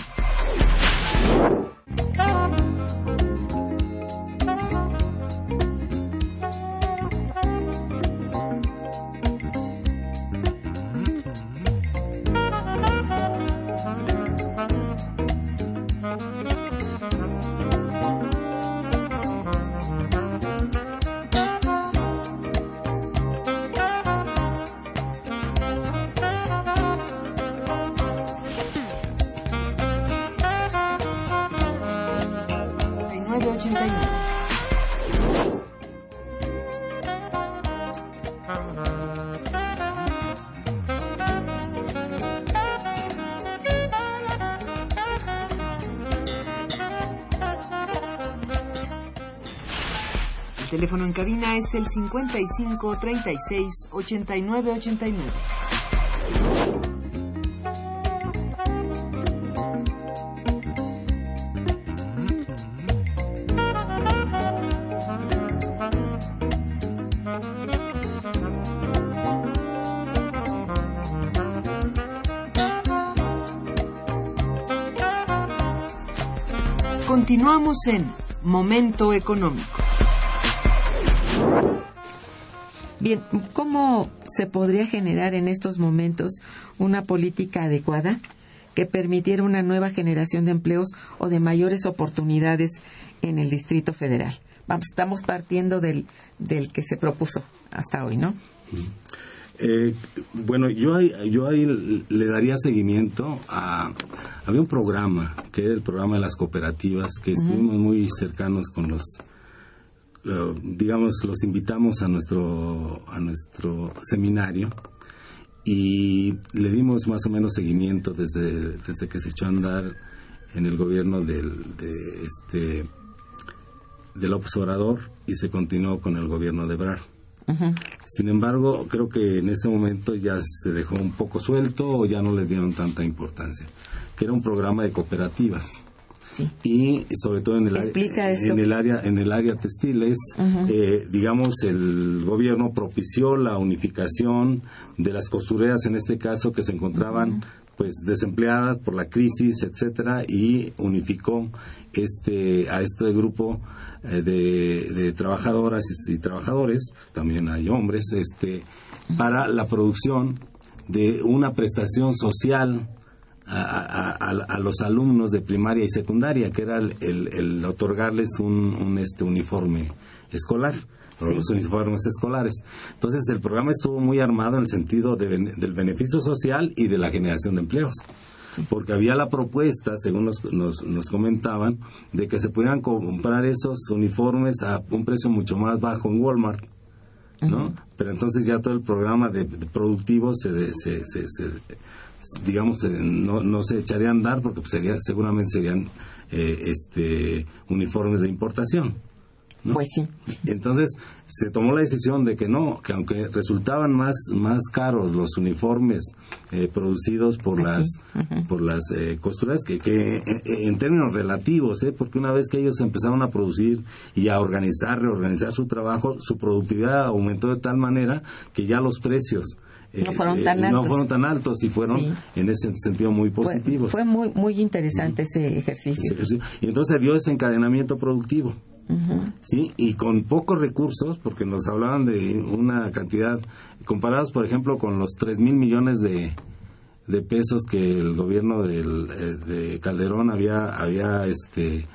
Cabina es el 55 36 89 89. Continuamos en Momento Económico. Bien, ¿cómo se podría generar en estos momentos una política adecuada que permitiera una nueva generación de empleos o de mayores oportunidades en el Distrito Federal? Vamos, estamos partiendo del, del que se propuso hasta hoy, ¿no? Eh, bueno, yo ahí, yo ahí le daría seguimiento a... Había un programa, que era el programa de las cooperativas, que estuvimos muy cercanos con los digamos, los invitamos a nuestro, a nuestro seminario y le dimos más o menos seguimiento desde, desde que se echó a andar en el gobierno del, de este del observador y se continuó con el gobierno de Brar. Sin embargo, creo que en este momento ya se dejó un poco suelto o ya no le dieron tanta importancia, que era un programa de cooperativas y sobre todo en el, en el área en el área textiles eh, digamos el gobierno propició la unificación de las costureras en este caso que se encontraban pues desempleadas por la crisis etcétera y unificó este a este grupo eh, de, de, trabajadoras y, trabajadores también hay hombres este para la producción de una prestación social a, los alumnos de primaria y secundaria, que era el, otorgarles un, este uniforme escolar, los uniformes escolares. Entonces el programa estuvo muy armado en el sentido del beneficio social y de la generación de empleos. Porque había la propuesta, según nos, nos, comentaban, de que se pudieran comprar esos uniformes a un precio mucho más bajo en Walmart. ¿no? Pero entonces ya todo el programa de, productivo se, se, se, digamos, eh, no, no se echaría a andar porque pues, sería, seguramente serían eh, este, uniformes de importación. Pues sí. Entonces se tomó la decisión de que no, que aunque resultaban más más caros los uniformes eh, producidos por las por las eh, costuras, que, que en términos relativos, ¿eh? porque una vez que ellos empezaron a producir y a organizar, reorganizar su trabajo, su productividad aumentó de tal manera que ya los precios no fueron tan altos. No fueron tan altos y fueron en ese sentido muy positivos. Fue, muy muy interesante ese, ejercicio. Y entonces dio ese encadenamiento productivo. ¿sí? Y con pocos recursos, porque nos hablaban de una cantidad, comparados, por ejemplo, con los 3 mil millones de, de pesos que el gobierno del, eh, de Calderón había, había este,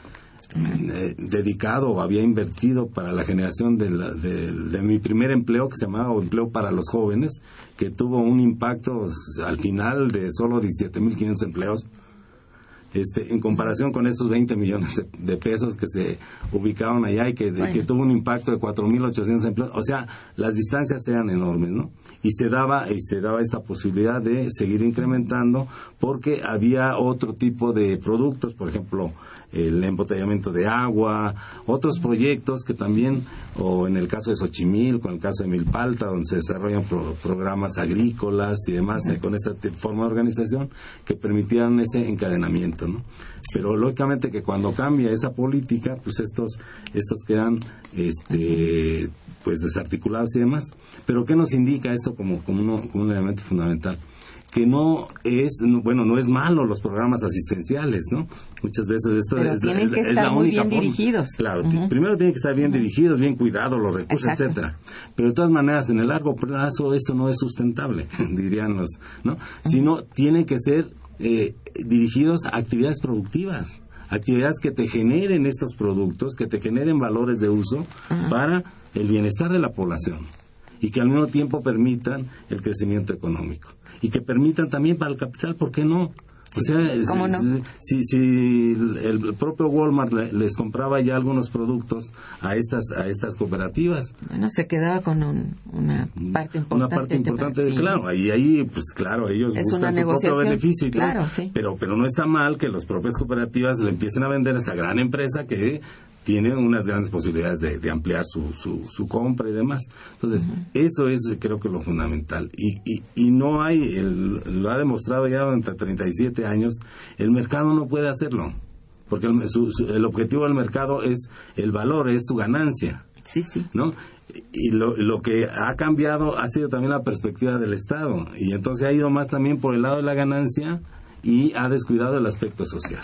eh, dedicado o había invertido para la generación de, de, mi primer empleo que se llamaba empleo para los jóvenes que tuvo un impacto al final de solo 17.500 empleos este, en comparación con estos 20 millones de, pesos que se ubicaban allá y que, que tuvo un impacto de 4.800 empleos, o sea, las distancias eran enormes, ¿no? Y se daba y se daba esta posibilidad de seguir incrementando porque había otro tipo de productos, por ejemplo, el embotellamiento de agua, otros proyectos que también, o en el caso de Xochimilco, en el caso de Milpalta, donde se desarrollan programas agrícolas y demás, eh, con esta forma de organización, que permitían ese encadenamiento, ¿no? Pero lógicamente que cuando cambia esa política, pues estos, estos quedan, este, pues desarticulados y demás. Pero ¿qué nos indica esto como, como, como un elemento fundamental? Que no es, bueno, no es malo los programas asistenciales, ¿no? Muchas veces esto Pero es, tienen que estar muy bien dirigidos. Claro, primero tienen que estar bien dirigidos, bien cuidados los recursos, etcétera. Pero de todas maneras, en el largo plazo esto no es sustentable, dirían los, ¿no? Sino tienen que ser eh, dirigidos a actividades productivas actividades que te generen estos productos, que te generen valores de uso para el bienestar de la población y que al mismo tiempo permitan el crecimiento económico y que permitan también para el capital, ¿por qué no? O sea, si, si, el propio Walmart les compraba ya algunos productos a estas a estas cooperativas. Bueno, se quedaba con una parte importante. Una parte importante, claro. Ahí, ahí, pues claro, ellos buscan su propio beneficio. claro, pero, pero no está mal que las propias cooperativas le empiecen a vender a esta gran empresa que tiene unas grandes posibilidades de, ampliar su, su, compra y demás. Entonces, eso es creo que lo fundamental. Y, y, y no hay, lo ha demostrado ya durante 37 años, el mercado no puede hacerlo. Porque el, el objetivo del mercado es el valor, es su ganancia. Sí, sí. ¿No? Y lo, lo que ha cambiado ha sido también la perspectiva del Estado. Y entonces ha ido más también por el lado de la ganancia y ha descuidado el aspecto social.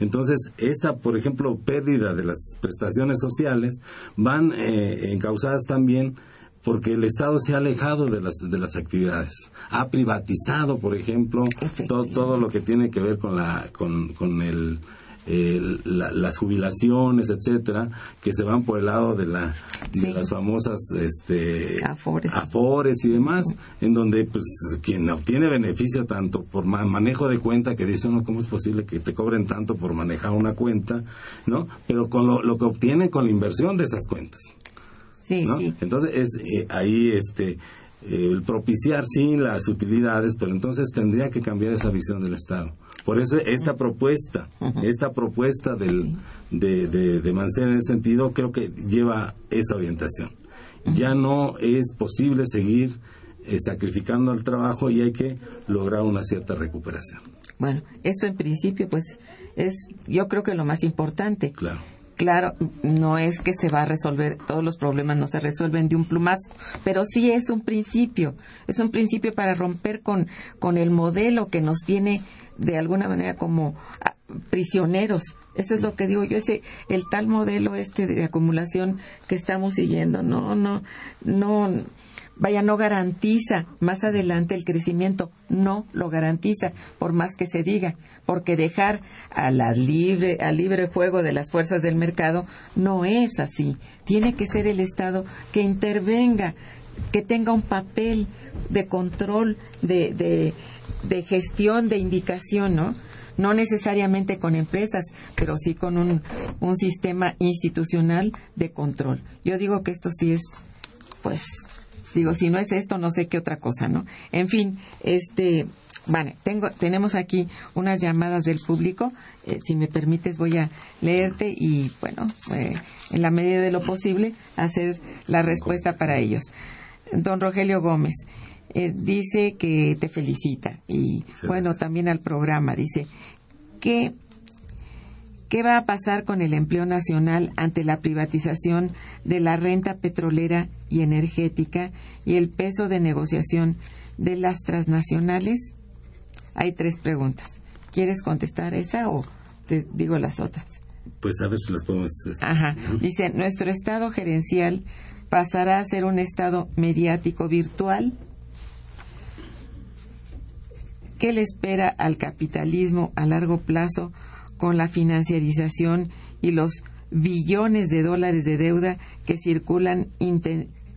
Entonces, esta, por ejemplo, pérdida de las prestaciones sociales van eh, encausadas también porque el Estado se ha alejado de las, de las actividades. Ha privatizado, por ejemplo, todo, todo lo que tiene que ver con, la, con, con el las jubilaciones, etcétera, que se van por el lado de, la, de las famosas este, afores. y demás, en donde pues quien obtiene beneficio tanto por manejo de cuenta, que dice uno, ¿cómo es posible que te cobren tanto por manejar una cuenta? ¿No? Pero con lo, que obtiene con la inversión de esas cuentas. Entonces es eh, ahí este el propiciar sí las utilidades, pero entonces tendría que cambiar esa visión del Estado. Por eso esta propuesta, esta propuesta del, de, de, de Mancera en ese sentido, creo que lleva esa orientación. Ya no es posible seguir eh, sacrificando al trabajo y hay que lograr una cierta recuperación. Bueno, esto en principio, pues, es yo creo que lo más importante. Claro. Claro, no es que se va a resolver, todos los problemas no se resuelven de un plumazo, pero sí es un principio, es un principio para romper con, con el modelo que nos tiene de alguna manera como ah, prisioneros. Eso es lo que digo yo, ese el tal modelo este de acumulación que estamos siguiendo, no, no, no, vaya, no garantiza más adelante el crecimiento, no lo garantiza, por más que se diga, porque dejar a la libre, al libre juego de las fuerzas del mercado no es así. Tiene que ser el Estado que intervenga, que tenga un papel de control, de, de de gestión, de indicación, ¿no? No necesariamente con empresas, pero sí con un, un sistema institucional de control. Yo digo que esto sí es, pues, digo, si no es esto, no sé qué otra cosa, ¿no? En fin, este, Bueno, tengo, tenemos aquí unas llamadas del público. Eh, si me permites, voy a leerte y, bueno, eh, en la medida de lo posible, hacer la respuesta para ellos. Don Rogelio Gómez eh, dice que te felicita y, bueno, también al programa. Dice que ¿Qué va a pasar con el empleo nacional ante la privatización de la renta petrolera y energética y el peso de negociación de las transnacionales? Hay tres preguntas. ¿Quieres contestar esa o te digo las otras? Pues a ver si las podemos. Ajá. Dice, nuestro estado gerencial pasará a ser un estado mediático virtual. ¿Qué le espera al capitalismo a largo plazo con la financiarización y los billones de dólares de deuda que circulan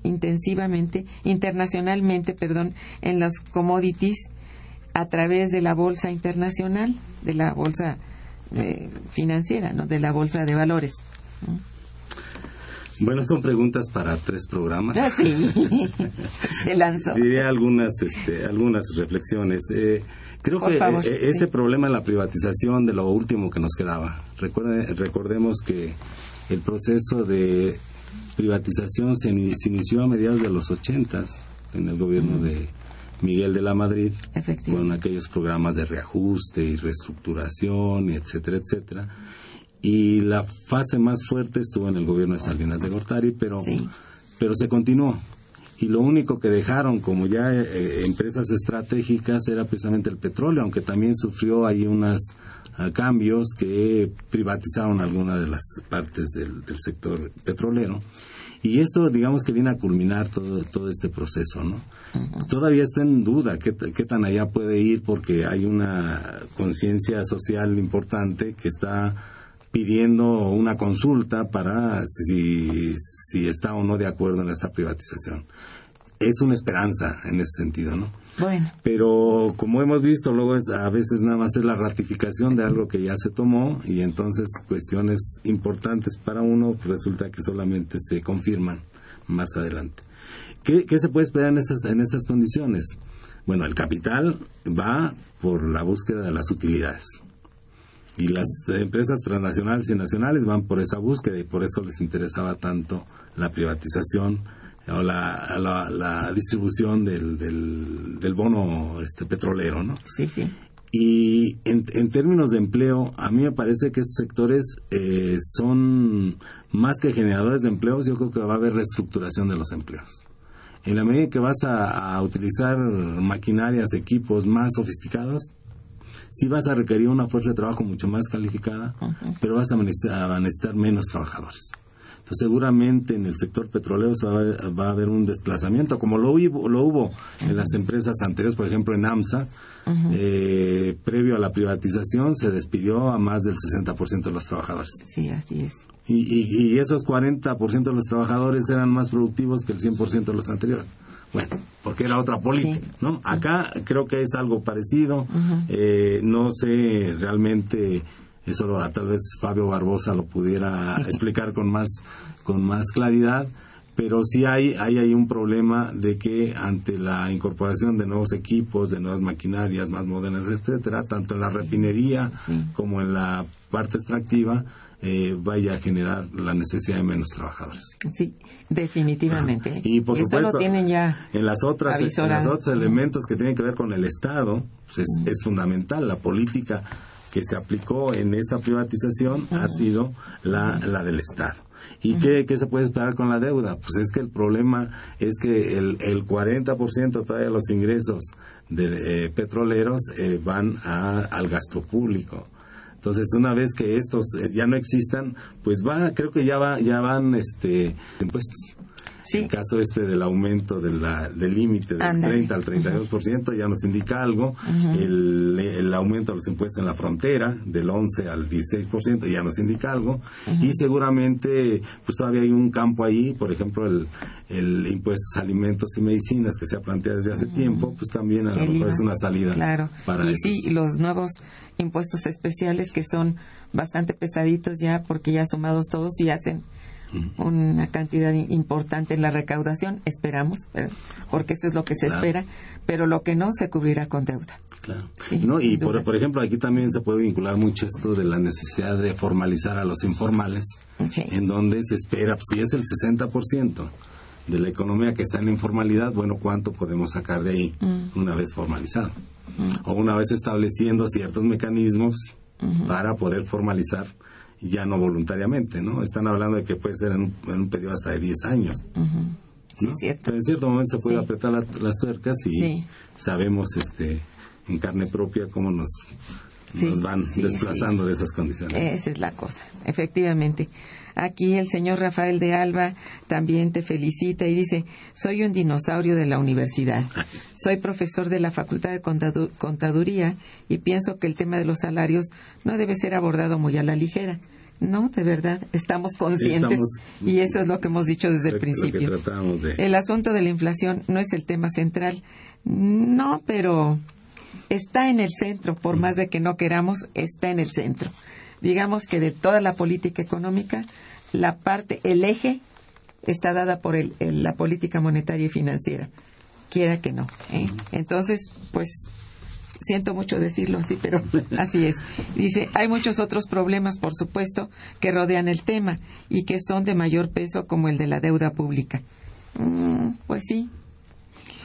intensivamente, internacionalmente, perdón, en las commodities a través de la bolsa internacional, de la bolsa eh, financiera, ¿no? de la bolsa de valores. Bueno, son preguntas para tres programas. Ah, sí, se lanzó. Diré algunas, este, algunas reflexiones. Eh, creo que eh, este problema de la privatización de lo último que nos quedaba. recordemos que el proceso de privatización se, inició a mediados de los ochentas en el gobierno de Miguel de la Madrid, con aquellos programas de reajuste y reestructuración, etcétera, etcétera. Y la fase más fuerte estuvo en el gobierno de Salinas de Gortari, pero, pero se continuó. Y lo único que dejaron como ya eh, empresas estratégicas era precisamente el petróleo, aunque también sufrió ahí unos ah, cambios que privatizaron algunas de las partes del, del sector petrolero. Y esto, digamos que viene a culminar todo, todo este proceso, ¿no? Todavía está en duda qué, qué, tan allá puede ir porque hay una conciencia social importante que está pidiendo una consulta para si, si está o no de acuerdo en esta privatización. Es una esperanza en ese sentido, ¿no? Bueno. Pero como hemos visto, luego es, a veces nada más es la ratificación de algo que ya se tomó y entonces cuestiones importantes para uno resulta que solamente se confirman más adelante. ¿Qué, se puede esperar en estas, en estas condiciones? Bueno, el capital va por la búsqueda de las utilidades. Y las empresas transnacionales y nacionales van por esa búsqueda y por eso les interesaba tanto la privatización o la, la, distribución del, del, bono este, petrolero, ¿no? Sí, sí. Y en, en, términos de empleo, a mí me parece que estos sectores eh, son más que generadores de empleos, yo creo que va a haber reestructuración de los empleos. En la medida que vas a, utilizar maquinarias, equipos más sofisticados, sí vas a requerir una fuerza de trabajo mucho más calificada, pero vas a necesitar menos trabajadores seguramente en el sector petrolero se va, a haber un desplazamiento, como lo hubo, lo hubo en las empresas anteriores, por ejemplo en AMSA, eh, previo a la privatización se despidió a más del 60% de los trabajadores. Sí, así es. Y, y, esos 40% de los trabajadores eran más productivos que el 100% de los anteriores. Bueno, porque era otra política, ¿no? Acá creo que es algo parecido. Eh, no sé realmente eso tal vez Fabio Barbosa lo pudiera explicar con más, con más claridad, pero sí hay, hay, hay un problema de que ante la incorporación de nuevos equipos, de nuevas maquinarias más modernas, etcétera, tanto en la refinería como en la parte extractiva, eh, vaya a generar la necesidad de menos trabajadores. Sí, definitivamente. Y por supuesto, tienen ya en las otras, en los otros elementos que tienen que ver con el Estado, pues es, es fundamental la política que se aplicó en esta privatización ha sido la, la del Estado. ¿Y qué, qué, se puede esperar con la deuda? Pues es que el problema es que el, el 40% de los ingresos de eh, petroleros eh, van a, al gasto público. Entonces, una vez que estos eh, ya no existan, pues va, creo que ya va, ya van este impuestos. El caso este del aumento del límite del 30 al 32% ya nos indica algo. el, aumento de los impuestos en la frontera del 11 al 16% ya nos indica algo. Y seguramente, pues todavía hay un campo ahí, por ejemplo, el, el impuestos a alimentos y medicinas que se ha planteado desde hace tiempo, pues también a lo mejor es una salida. Claro. Para y sí, los nuevos impuestos especiales que son bastante pesaditos ya porque ya sumados todos y hacen una cantidad importante en la recaudación, esperamos, porque eso es lo que se espera, pero lo que no se cubrirá con deuda. Claro. no, y por, por, ejemplo, aquí también se puede vincular mucho esto de la necesidad de formalizar a los informales, en donde se espera, pues, si es el 60% de la economía que está en la informalidad, bueno, ¿cuánto podemos sacar de ahí mm. una vez formalizado? O una vez estableciendo ciertos mecanismos para poder formalizar ya no voluntariamente, ¿no? Están hablando de que puede ser en un, periodo hasta de 10 años. cierto. Pero en cierto momento se puede apretar las tuercas y sabemos este en carne propia cómo nos, nos van desplazando de esas condiciones. Esa es la cosa, efectivamente. Aquí el señor Rafael de Alba también te felicita y dice, soy un dinosaurio de la universidad. Soy profesor de la Facultad de Contaduría y pienso que el tema de los salarios no debe ser abordado muy a la ligera. No, de verdad, estamos conscientes y eso es lo que hemos dicho desde el principio. El asunto de la inflación no es el tema central. No, pero está en el centro, por más de que no queramos, está en el centro digamos que de toda la política económica, la parte, el eje está dada por el, la política monetaria y financiera, quiera que no. ¿eh? Entonces, pues siento mucho decirlo así, pero así es. Dice, hay muchos otros problemas, por supuesto, que rodean el tema y que son de mayor peso, como el de la deuda pública. Mm, pues sí,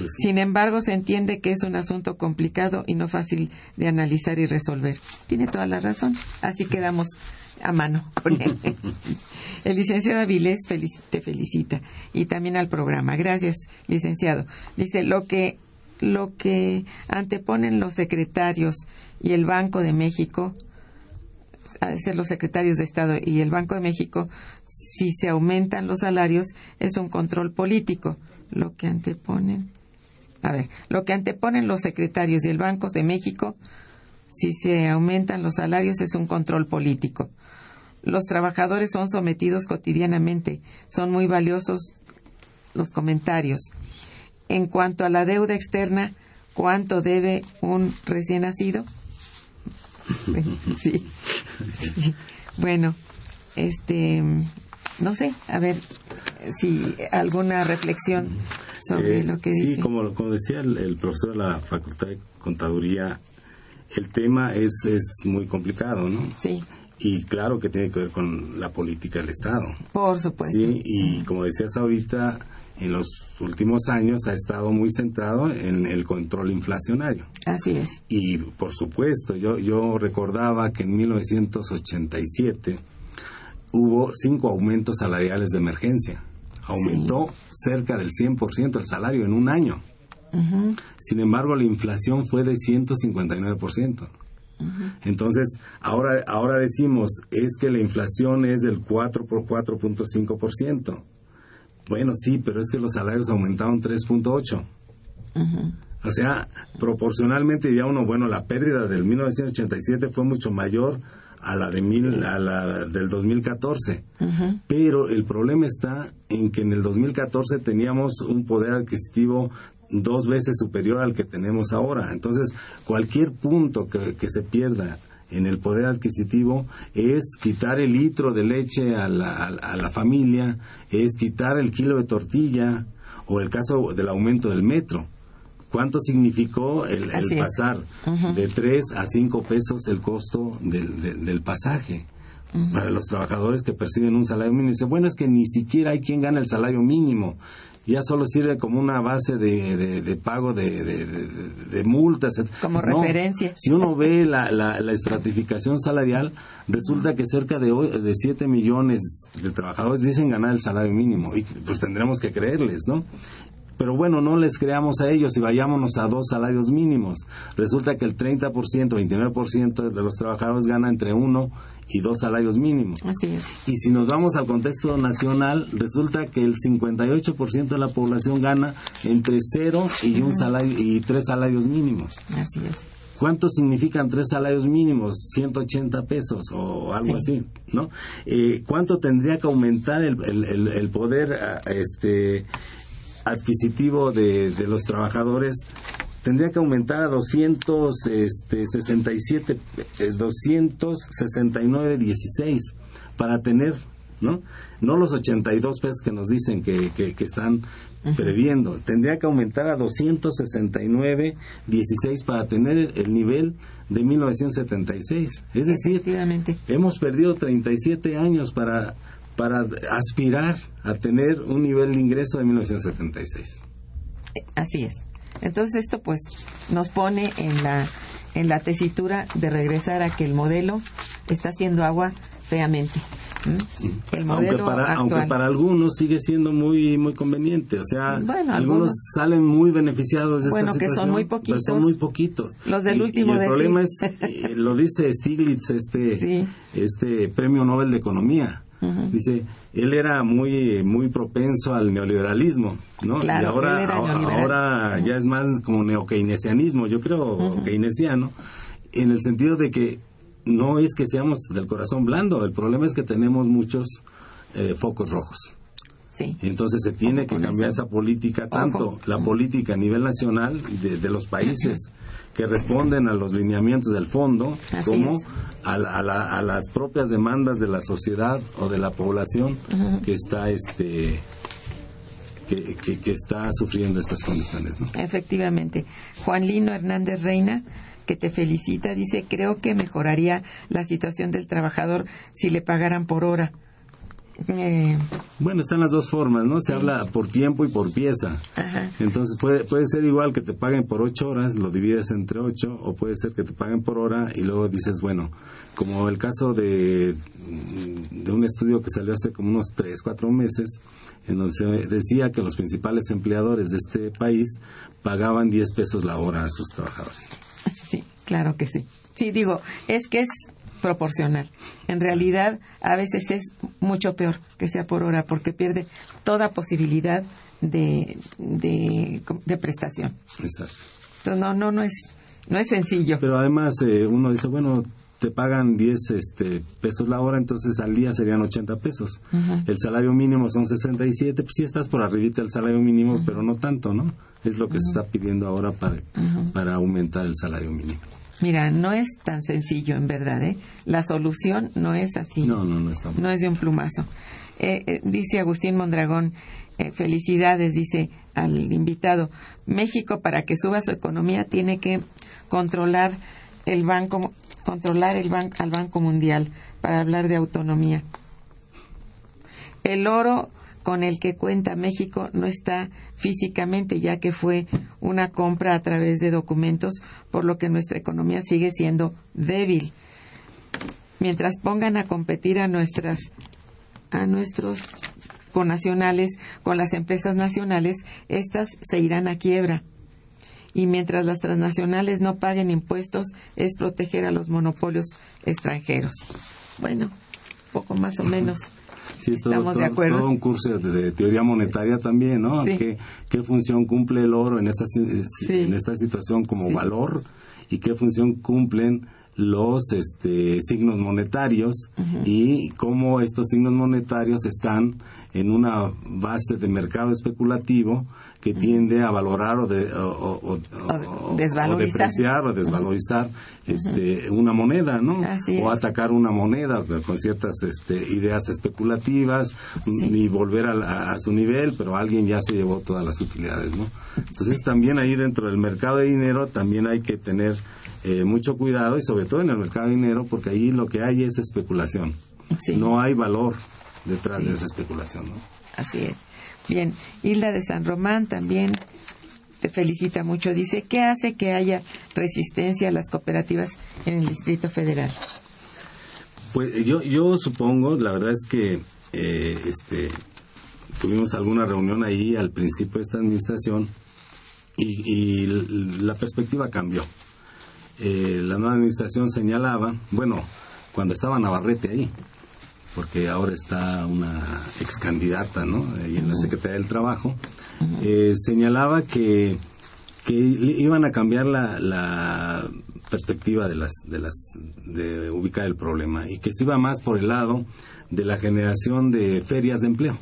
pues Sin embargo, se entiende que es un asunto complicado y no fácil de analizar y resolver. Tiene toda la razón. Así quedamos a mano con él. El licenciado Avilés te felicita y también al programa. Gracias, licenciado. Dice, lo que, lo que anteponen los secretarios y el Banco de México, a ser los secretarios de Estado y el Banco de México, si se aumentan los salarios, es un control político. Lo que anteponen a ver, lo que anteponen los secretarios y el Banco de México, si se aumentan los salarios, es un control político. Los trabajadores son sometidos cotidianamente. Son muy valiosos los comentarios. En cuanto a la deuda externa, ¿cuánto debe un recién nacido? sí. Bueno, este, no sé, a ver si alguna reflexión sobre eh, lo que dice. Sí, como, como decía el, profesor de la Facultad de Contaduría, el tema es, es muy complicado, ¿no? Sí. Y claro que tiene que ver con la política del Estado. Por supuesto. Sí, y como decías ahorita, en los últimos años ha estado muy centrado en el control inflacionario. Así es. Y por supuesto, yo, yo recordaba que en 1987 hubo cinco aumentos salariales de emergencia aumentó cerca del 100% el salario en un año. Sin embargo, la inflación fue de 159%. Entonces, ahora, ahora decimos, es que la inflación es del 4 por 4.5%. Bueno, sí, pero es que los salarios aumentaron 3.8%. O sea, proporcionalmente ya uno, bueno, la pérdida del 1987 fue mucho mayor a la de mil, a la del 2014. Pero el problema está en que en el 2014 teníamos un poder adquisitivo dos veces superior al que tenemos ahora. Entonces, cualquier punto que, que se pierda en el poder adquisitivo es quitar el litro de leche a la, a la familia, es quitar el kilo de tortilla o el caso del aumento del metro cuánto significó el, pasar de 3 a 5 pesos el costo del, del, pasaje. Para los trabajadores que perciben un salario mínimo, dice, bueno, es que ni siquiera hay quien gana el salario mínimo ya solo sirve como una base de, de, pago de, de, multas. Como referencia. Si uno ve la, la, la, estratificación salarial, resulta que cerca de, de 7 millones de trabajadores dicen ganar el salario mínimo y pues tendremos que creerles, ¿no? Pero bueno, no les creamos a ellos y vayámonos a dos salarios mínimos. Resulta que el 30%, 29% de los trabajadores gana entre uno y dos salarios mínimos. Así es. Y si nos vamos al contexto nacional, resulta que el 58% de la población gana entre cero y un salario y tres salarios mínimos. Así es. ¿Cuánto significan tres salarios mínimos? 180 pesos o algo así, ¿no? Eh, ¿Cuánto tendría que aumentar el, el, el poder este, adquisitivo de, de los trabajadores tendría que aumentar a 267 269.16 este, para tener ¿no? No los 82 pesos que nos dicen que, que, que están previendo. Tendría que aumentar a 269.16 para tener el, el nivel de 1976. Es decir, hemos perdido 37 años para, para aspirar a tener un nivel de ingreso de 1976. Eh, Así es. Entonces esto pues nos pone en la en la tesitura de regresar a que el modelo está haciendo agua feamente. El Aunque modelo para, actual. aunque para algunos sigue siendo muy muy conveniente, o sea, Bueno, algunos, algunos- salen muy beneficiados de Bueno, esta que son muy poquitos. son muy poquitos. Los del Y- último y el problema es, eh, lo dice Stiglitz, este, Sí. este premio Nobel de Economía. Dice, él era muy muy propenso al neoliberalismo, ¿no? Claro, y ahora, ahora- ya es más como neokeynesianismo, yo creo keynesiano, en el sentido de que no es que seamos del corazón blando, el problema es que tenemos muchos eh, focos rojos. Sí. Entonces se tiene Ojo que cambiar esa política, tanto Ojo. la política a nivel nacional de, de los países que responden a los lineamientos del fondo, Así como a, la- a la- a las propias demandas de la sociedad o de la población que está este que, que- que está sufriendo estas condiciones. ¿no? Efectivamente. Juan Lino Hernández Reina, que te felicita, dice, creo que mejoraría la situación del trabajador si le pagaran por hora. Eh, Bueno, están las dos formas, ¿no? Se habla por tiempo y por pieza. ajá. Entonces puede, puede ser igual que te paguen por ocho horas, lo divides entre ocho, o puede ser que te paguen por hora y luego dices, bueno, como el caso de, de un estudio que salió hace como unos tres, cuatro meses, en donde se decía que los principales empleadores de este país pagaban 10 pesos la hora a sus trabajadores. Sí, claro que sí. Sí, digo, es que es proporcional. En realidad, a veces es mucho peor que sea por hora porque pierde toda posibilidad de, de, de prestación. Exacto. Entonces, no, no, no es, no es sencillo. Pero además eh, uno dice, bueno, te pagan 10 este, pesos la hora, entonces al día serían 80 pesos. El salario mínimo son 67, pues sí estás por arribita del salario mínimo, pero no tanto, ¿no? Es lo que se está pidiendo ahora para, para aumentar el salario mínimo. Mira, no es tan sencillo, en verdad. ¿eh? La solución no es así. No, no, no está No es de un plumazo. Eh, eh, dice Agustín Mondragón, eh, felicidades, dice al invitado. México, para que suba su economía, tiene que controlar el banco, controlar el ban- al Banco Mundial para hablar de autonomía. El oro con el que cuenta México no está físicamente, ya que fue una compra a través de documentos, por lo que nuestra economía sigue siendo débil. Mientras pongan a competir a nuestras a nuestros connacionales con las empresas nacionales, estas se irán a quiebra. Y mientras las transnacionales no paguen impuestos, es proteger a los monopolios extranjeros. Bueno, poco más o menos. Sí, es todo, Estamos de todo- acuerdo. todo un curso de, de teoría monetaria también, ¿no? Sí. ¿Qué, qué función cumple el oro en esta, Sí. en esta situación como Sí. valor y qué función cumplen los este, signos monetarios y cómo estos signos monetarios están en una base de mercado especulativo que tiende a valorar o, de, o, o- o- desvalorizar. o depreciar o desvalorizar este, una moneda, ¿no? O atacar una moneda con ciertas este, ideas especulativas y volver a, a su nivel, pero alguien ya se llevó todas las utilidades, ¿no? Entonces también ahí dentro del mercado de dinero también hay que tener eh, mucho cuidado y sobre todo en el mercado de dinero porque ahí lo que hay es especulación. Sí. No hay valor detrás de esa especulación, ¿no? Así es. Bien, Hilda de San Román también te felicita mucho. Dice, ¿qué hace que haya resistencia a las cooperativas en el Distrito Federal? Pues yo, yo supongo, la verdad es que eh, este, tuvimos alguna reunión ahí al principio de esta administración y, y la perspectiva cambió. Eh, la nueva administración señalaba, bueno, cuando estaba Navarrete ahí, porque ahora está una ex candidata, ¿no? Ahí en la Secretaría del Trabajo, eh, señalaba que, que iban a cambiar la, la perspectiva de las, de las, de ubicar el problema y que se iba más por el lado de la generación de ferias de empleo,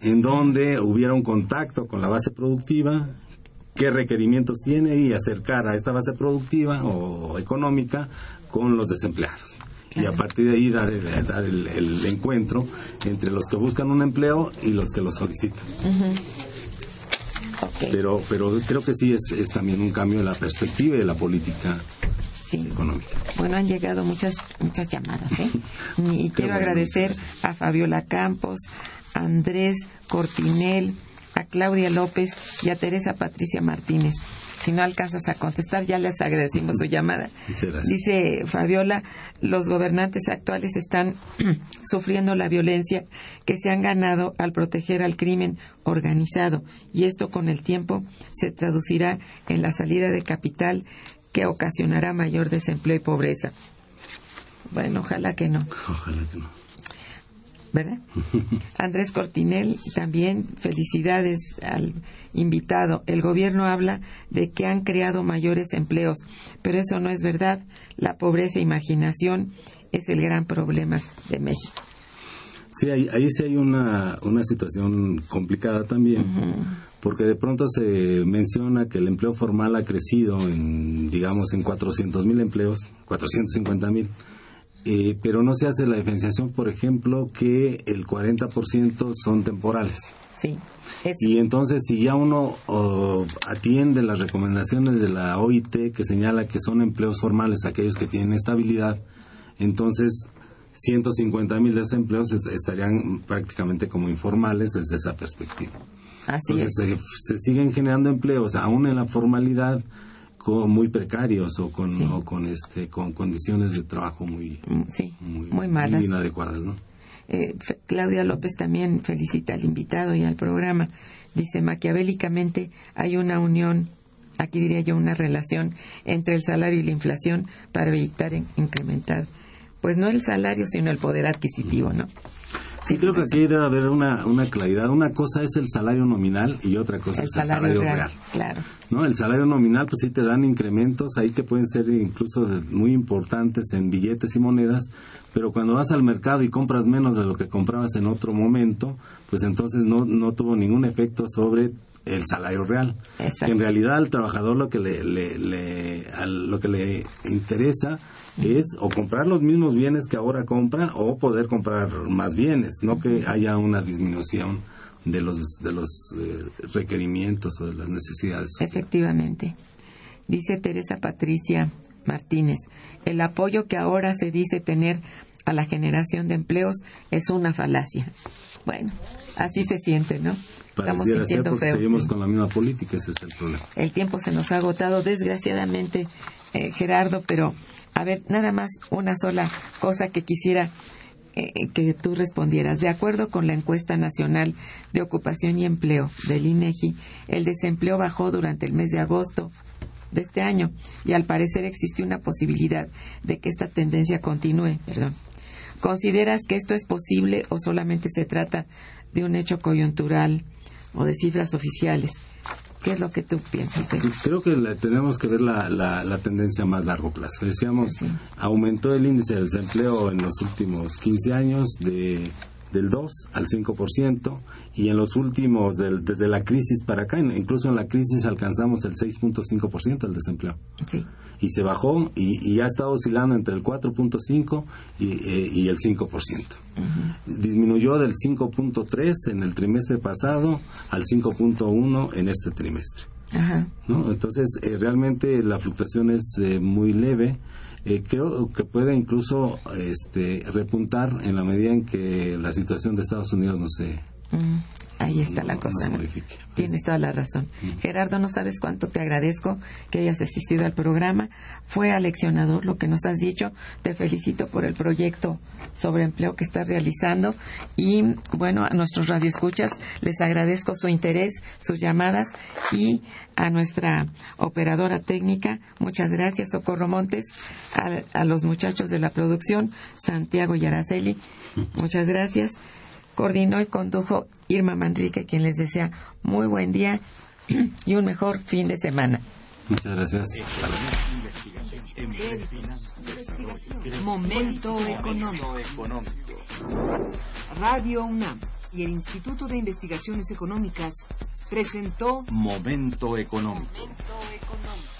en donde hubiera un contacto con la base productiva, qué requerimientos tiene y acercar a esta base productiva o económica con los desempleados. Y a partir de ahí dar, el, dar el, encuentro entre los que buscan un empleo y los que lo solicitan. Pero, pero creo que sí es, es también un cambio de la perspectiva y de la política económica. Bueno, han llegado muchas muchas llamadas, ¿eh? Y quiero agradecer a Fabiola Campos, a Andrés Cortinel, a Claudia López y a Teresa Patricia Martínez. Si no alcanzas a contestar, ya les agradecimos su llamada. Dice Fabiola, los gobernantes actuales están sufriendo la violencia que se han ganado al proteger al crimen organizado y esto con el tiempo se traducirá en la salida de capital que ocasionará mayor desempleo y pobreza. Bueno, ojalá que no. Ojalá que no. ¿Verdad? Andrés Cortinel, también felicidades al invitado. El gobierno habla de que han creado mayores empleos, pero eso no es verdad. La pobreza e imaginación es el gran problema de México. Sí, ahí, sí hay una, una situación complicada también, porque de pronto se menciona que el empleo formal ha crecido en, digamos, en 400 mil empleos, 450 mil eh, pero no se hace la diferenciación, por ejemplo, que el 40% son temporales. Sí. Y entonces, si ya uno atiende las recomendaciones de la OIT que señala que son empleos formales aquellos que tienen estabilidad, entonces 150 mil desempleos estarían prácticamente como informales desde esa perspectiva. Así entonces, se siguen generando empleos aún en la formalidad muy precarios o con, o con, este, con condiciones de trabajo muy, mm, sí, muy, malas. inadecuadas. ¿no? Eh, Claudia López también felicita al invitado y al programa. Dice, maquiavélicamente hay una unión, aquí diría yo una relación entre el salario y la inflación para evitar incrementar, pues no el salario, sino el poder adquisitivo, ¿no? Sí, creo que aquí debe haber una, una claridad. Una cosa es el salario nominal y otra cosa es el salario real. Claro. ¿No? El salario nominal, pues sí te dan incrementos ahí que pueden ser incluso muy importantes en billetes y monedas, pero cuando vas al mercado y compras menos de lo que comprabas en otro momento, pues entonces no, no tuvo ningún efecto sobre el salario real. En realidad al trabajador lo que le, le, lo que le interesa es o comprar los mismos bienes que ahora compra o poder comprar más bienes, no que haya una disminución de los de los eh, requerimientos o de las necesidades. Efectivamente. Dice Teresa Patricia Martínez, el apoyo que ahora se dice tener a la generación de empleos es una falacia. Bueno, así se siente, ¿no? Estamos sintiendo feo. Seguimos con la misma política, ese es el problema. El tiempo se nos ha agotado, desgraciadamente, eh, Gerardo, pero a ver, nada más una sola cosa que quisiera eh, que tú respondieras. De acuerdo con la encuesta nacional de ocupación y empleo del INEGI, el desempleo bajó durante el mes de agosto de este año y al parecer existe una posibilidad de que esta tendencia continúe. Perdón. ¿Consideras que esto es posible o solamente se trata de un hecho coyuntural o de cifras oficiales? ¿Qué es lo que tú piensas? Creo que tenemos que ver la, la, tendencia a más largo plazo. Decíamos, aumentó el índice del desempleo en los últimos 15 años de del 2 al 5% y en los últimos, desde la crisis para acá, incluso en la crisis alcanzamos el 6.5% del desempleo. Y se bajó y, ha estado oscilando entre el 4.5 y, eh, y, el 5%. Disminuyó del 5.3 en el trimestre pasado al 5.1 en este trimestre. ¿no? Entonces, eh, realmente la fluctuación es eh, muy leve eh, creo que puede incluso este, repuntar en la medida en que la situación de Estados Unidos no se... ahí está la cosa. Tienes toda la razón. Mm. Gerardo, no sabes cuánto te agradezco que hayas asistido al programa. Fue aleccionador lo que nos has dicho. Te felicito por el proyecto sobre empleo que estás realizando. Y bueno, a nuestros radioescuchas les agradezco su interés, sus llamadas y a nuestra operadora técnica, muchas gracias, Socorro Montes, a, los muchachos de la producción, Santiago y Araceli, muchas gracias. Coordinó y condujo Irma Manrique, quien les desea muy buen día y un mejor fin de semana. Muchas gracias. Momento económico. Radio UNAM y el Instituto de Investigaciones Económicas presentó Momento Económico. Momento económico.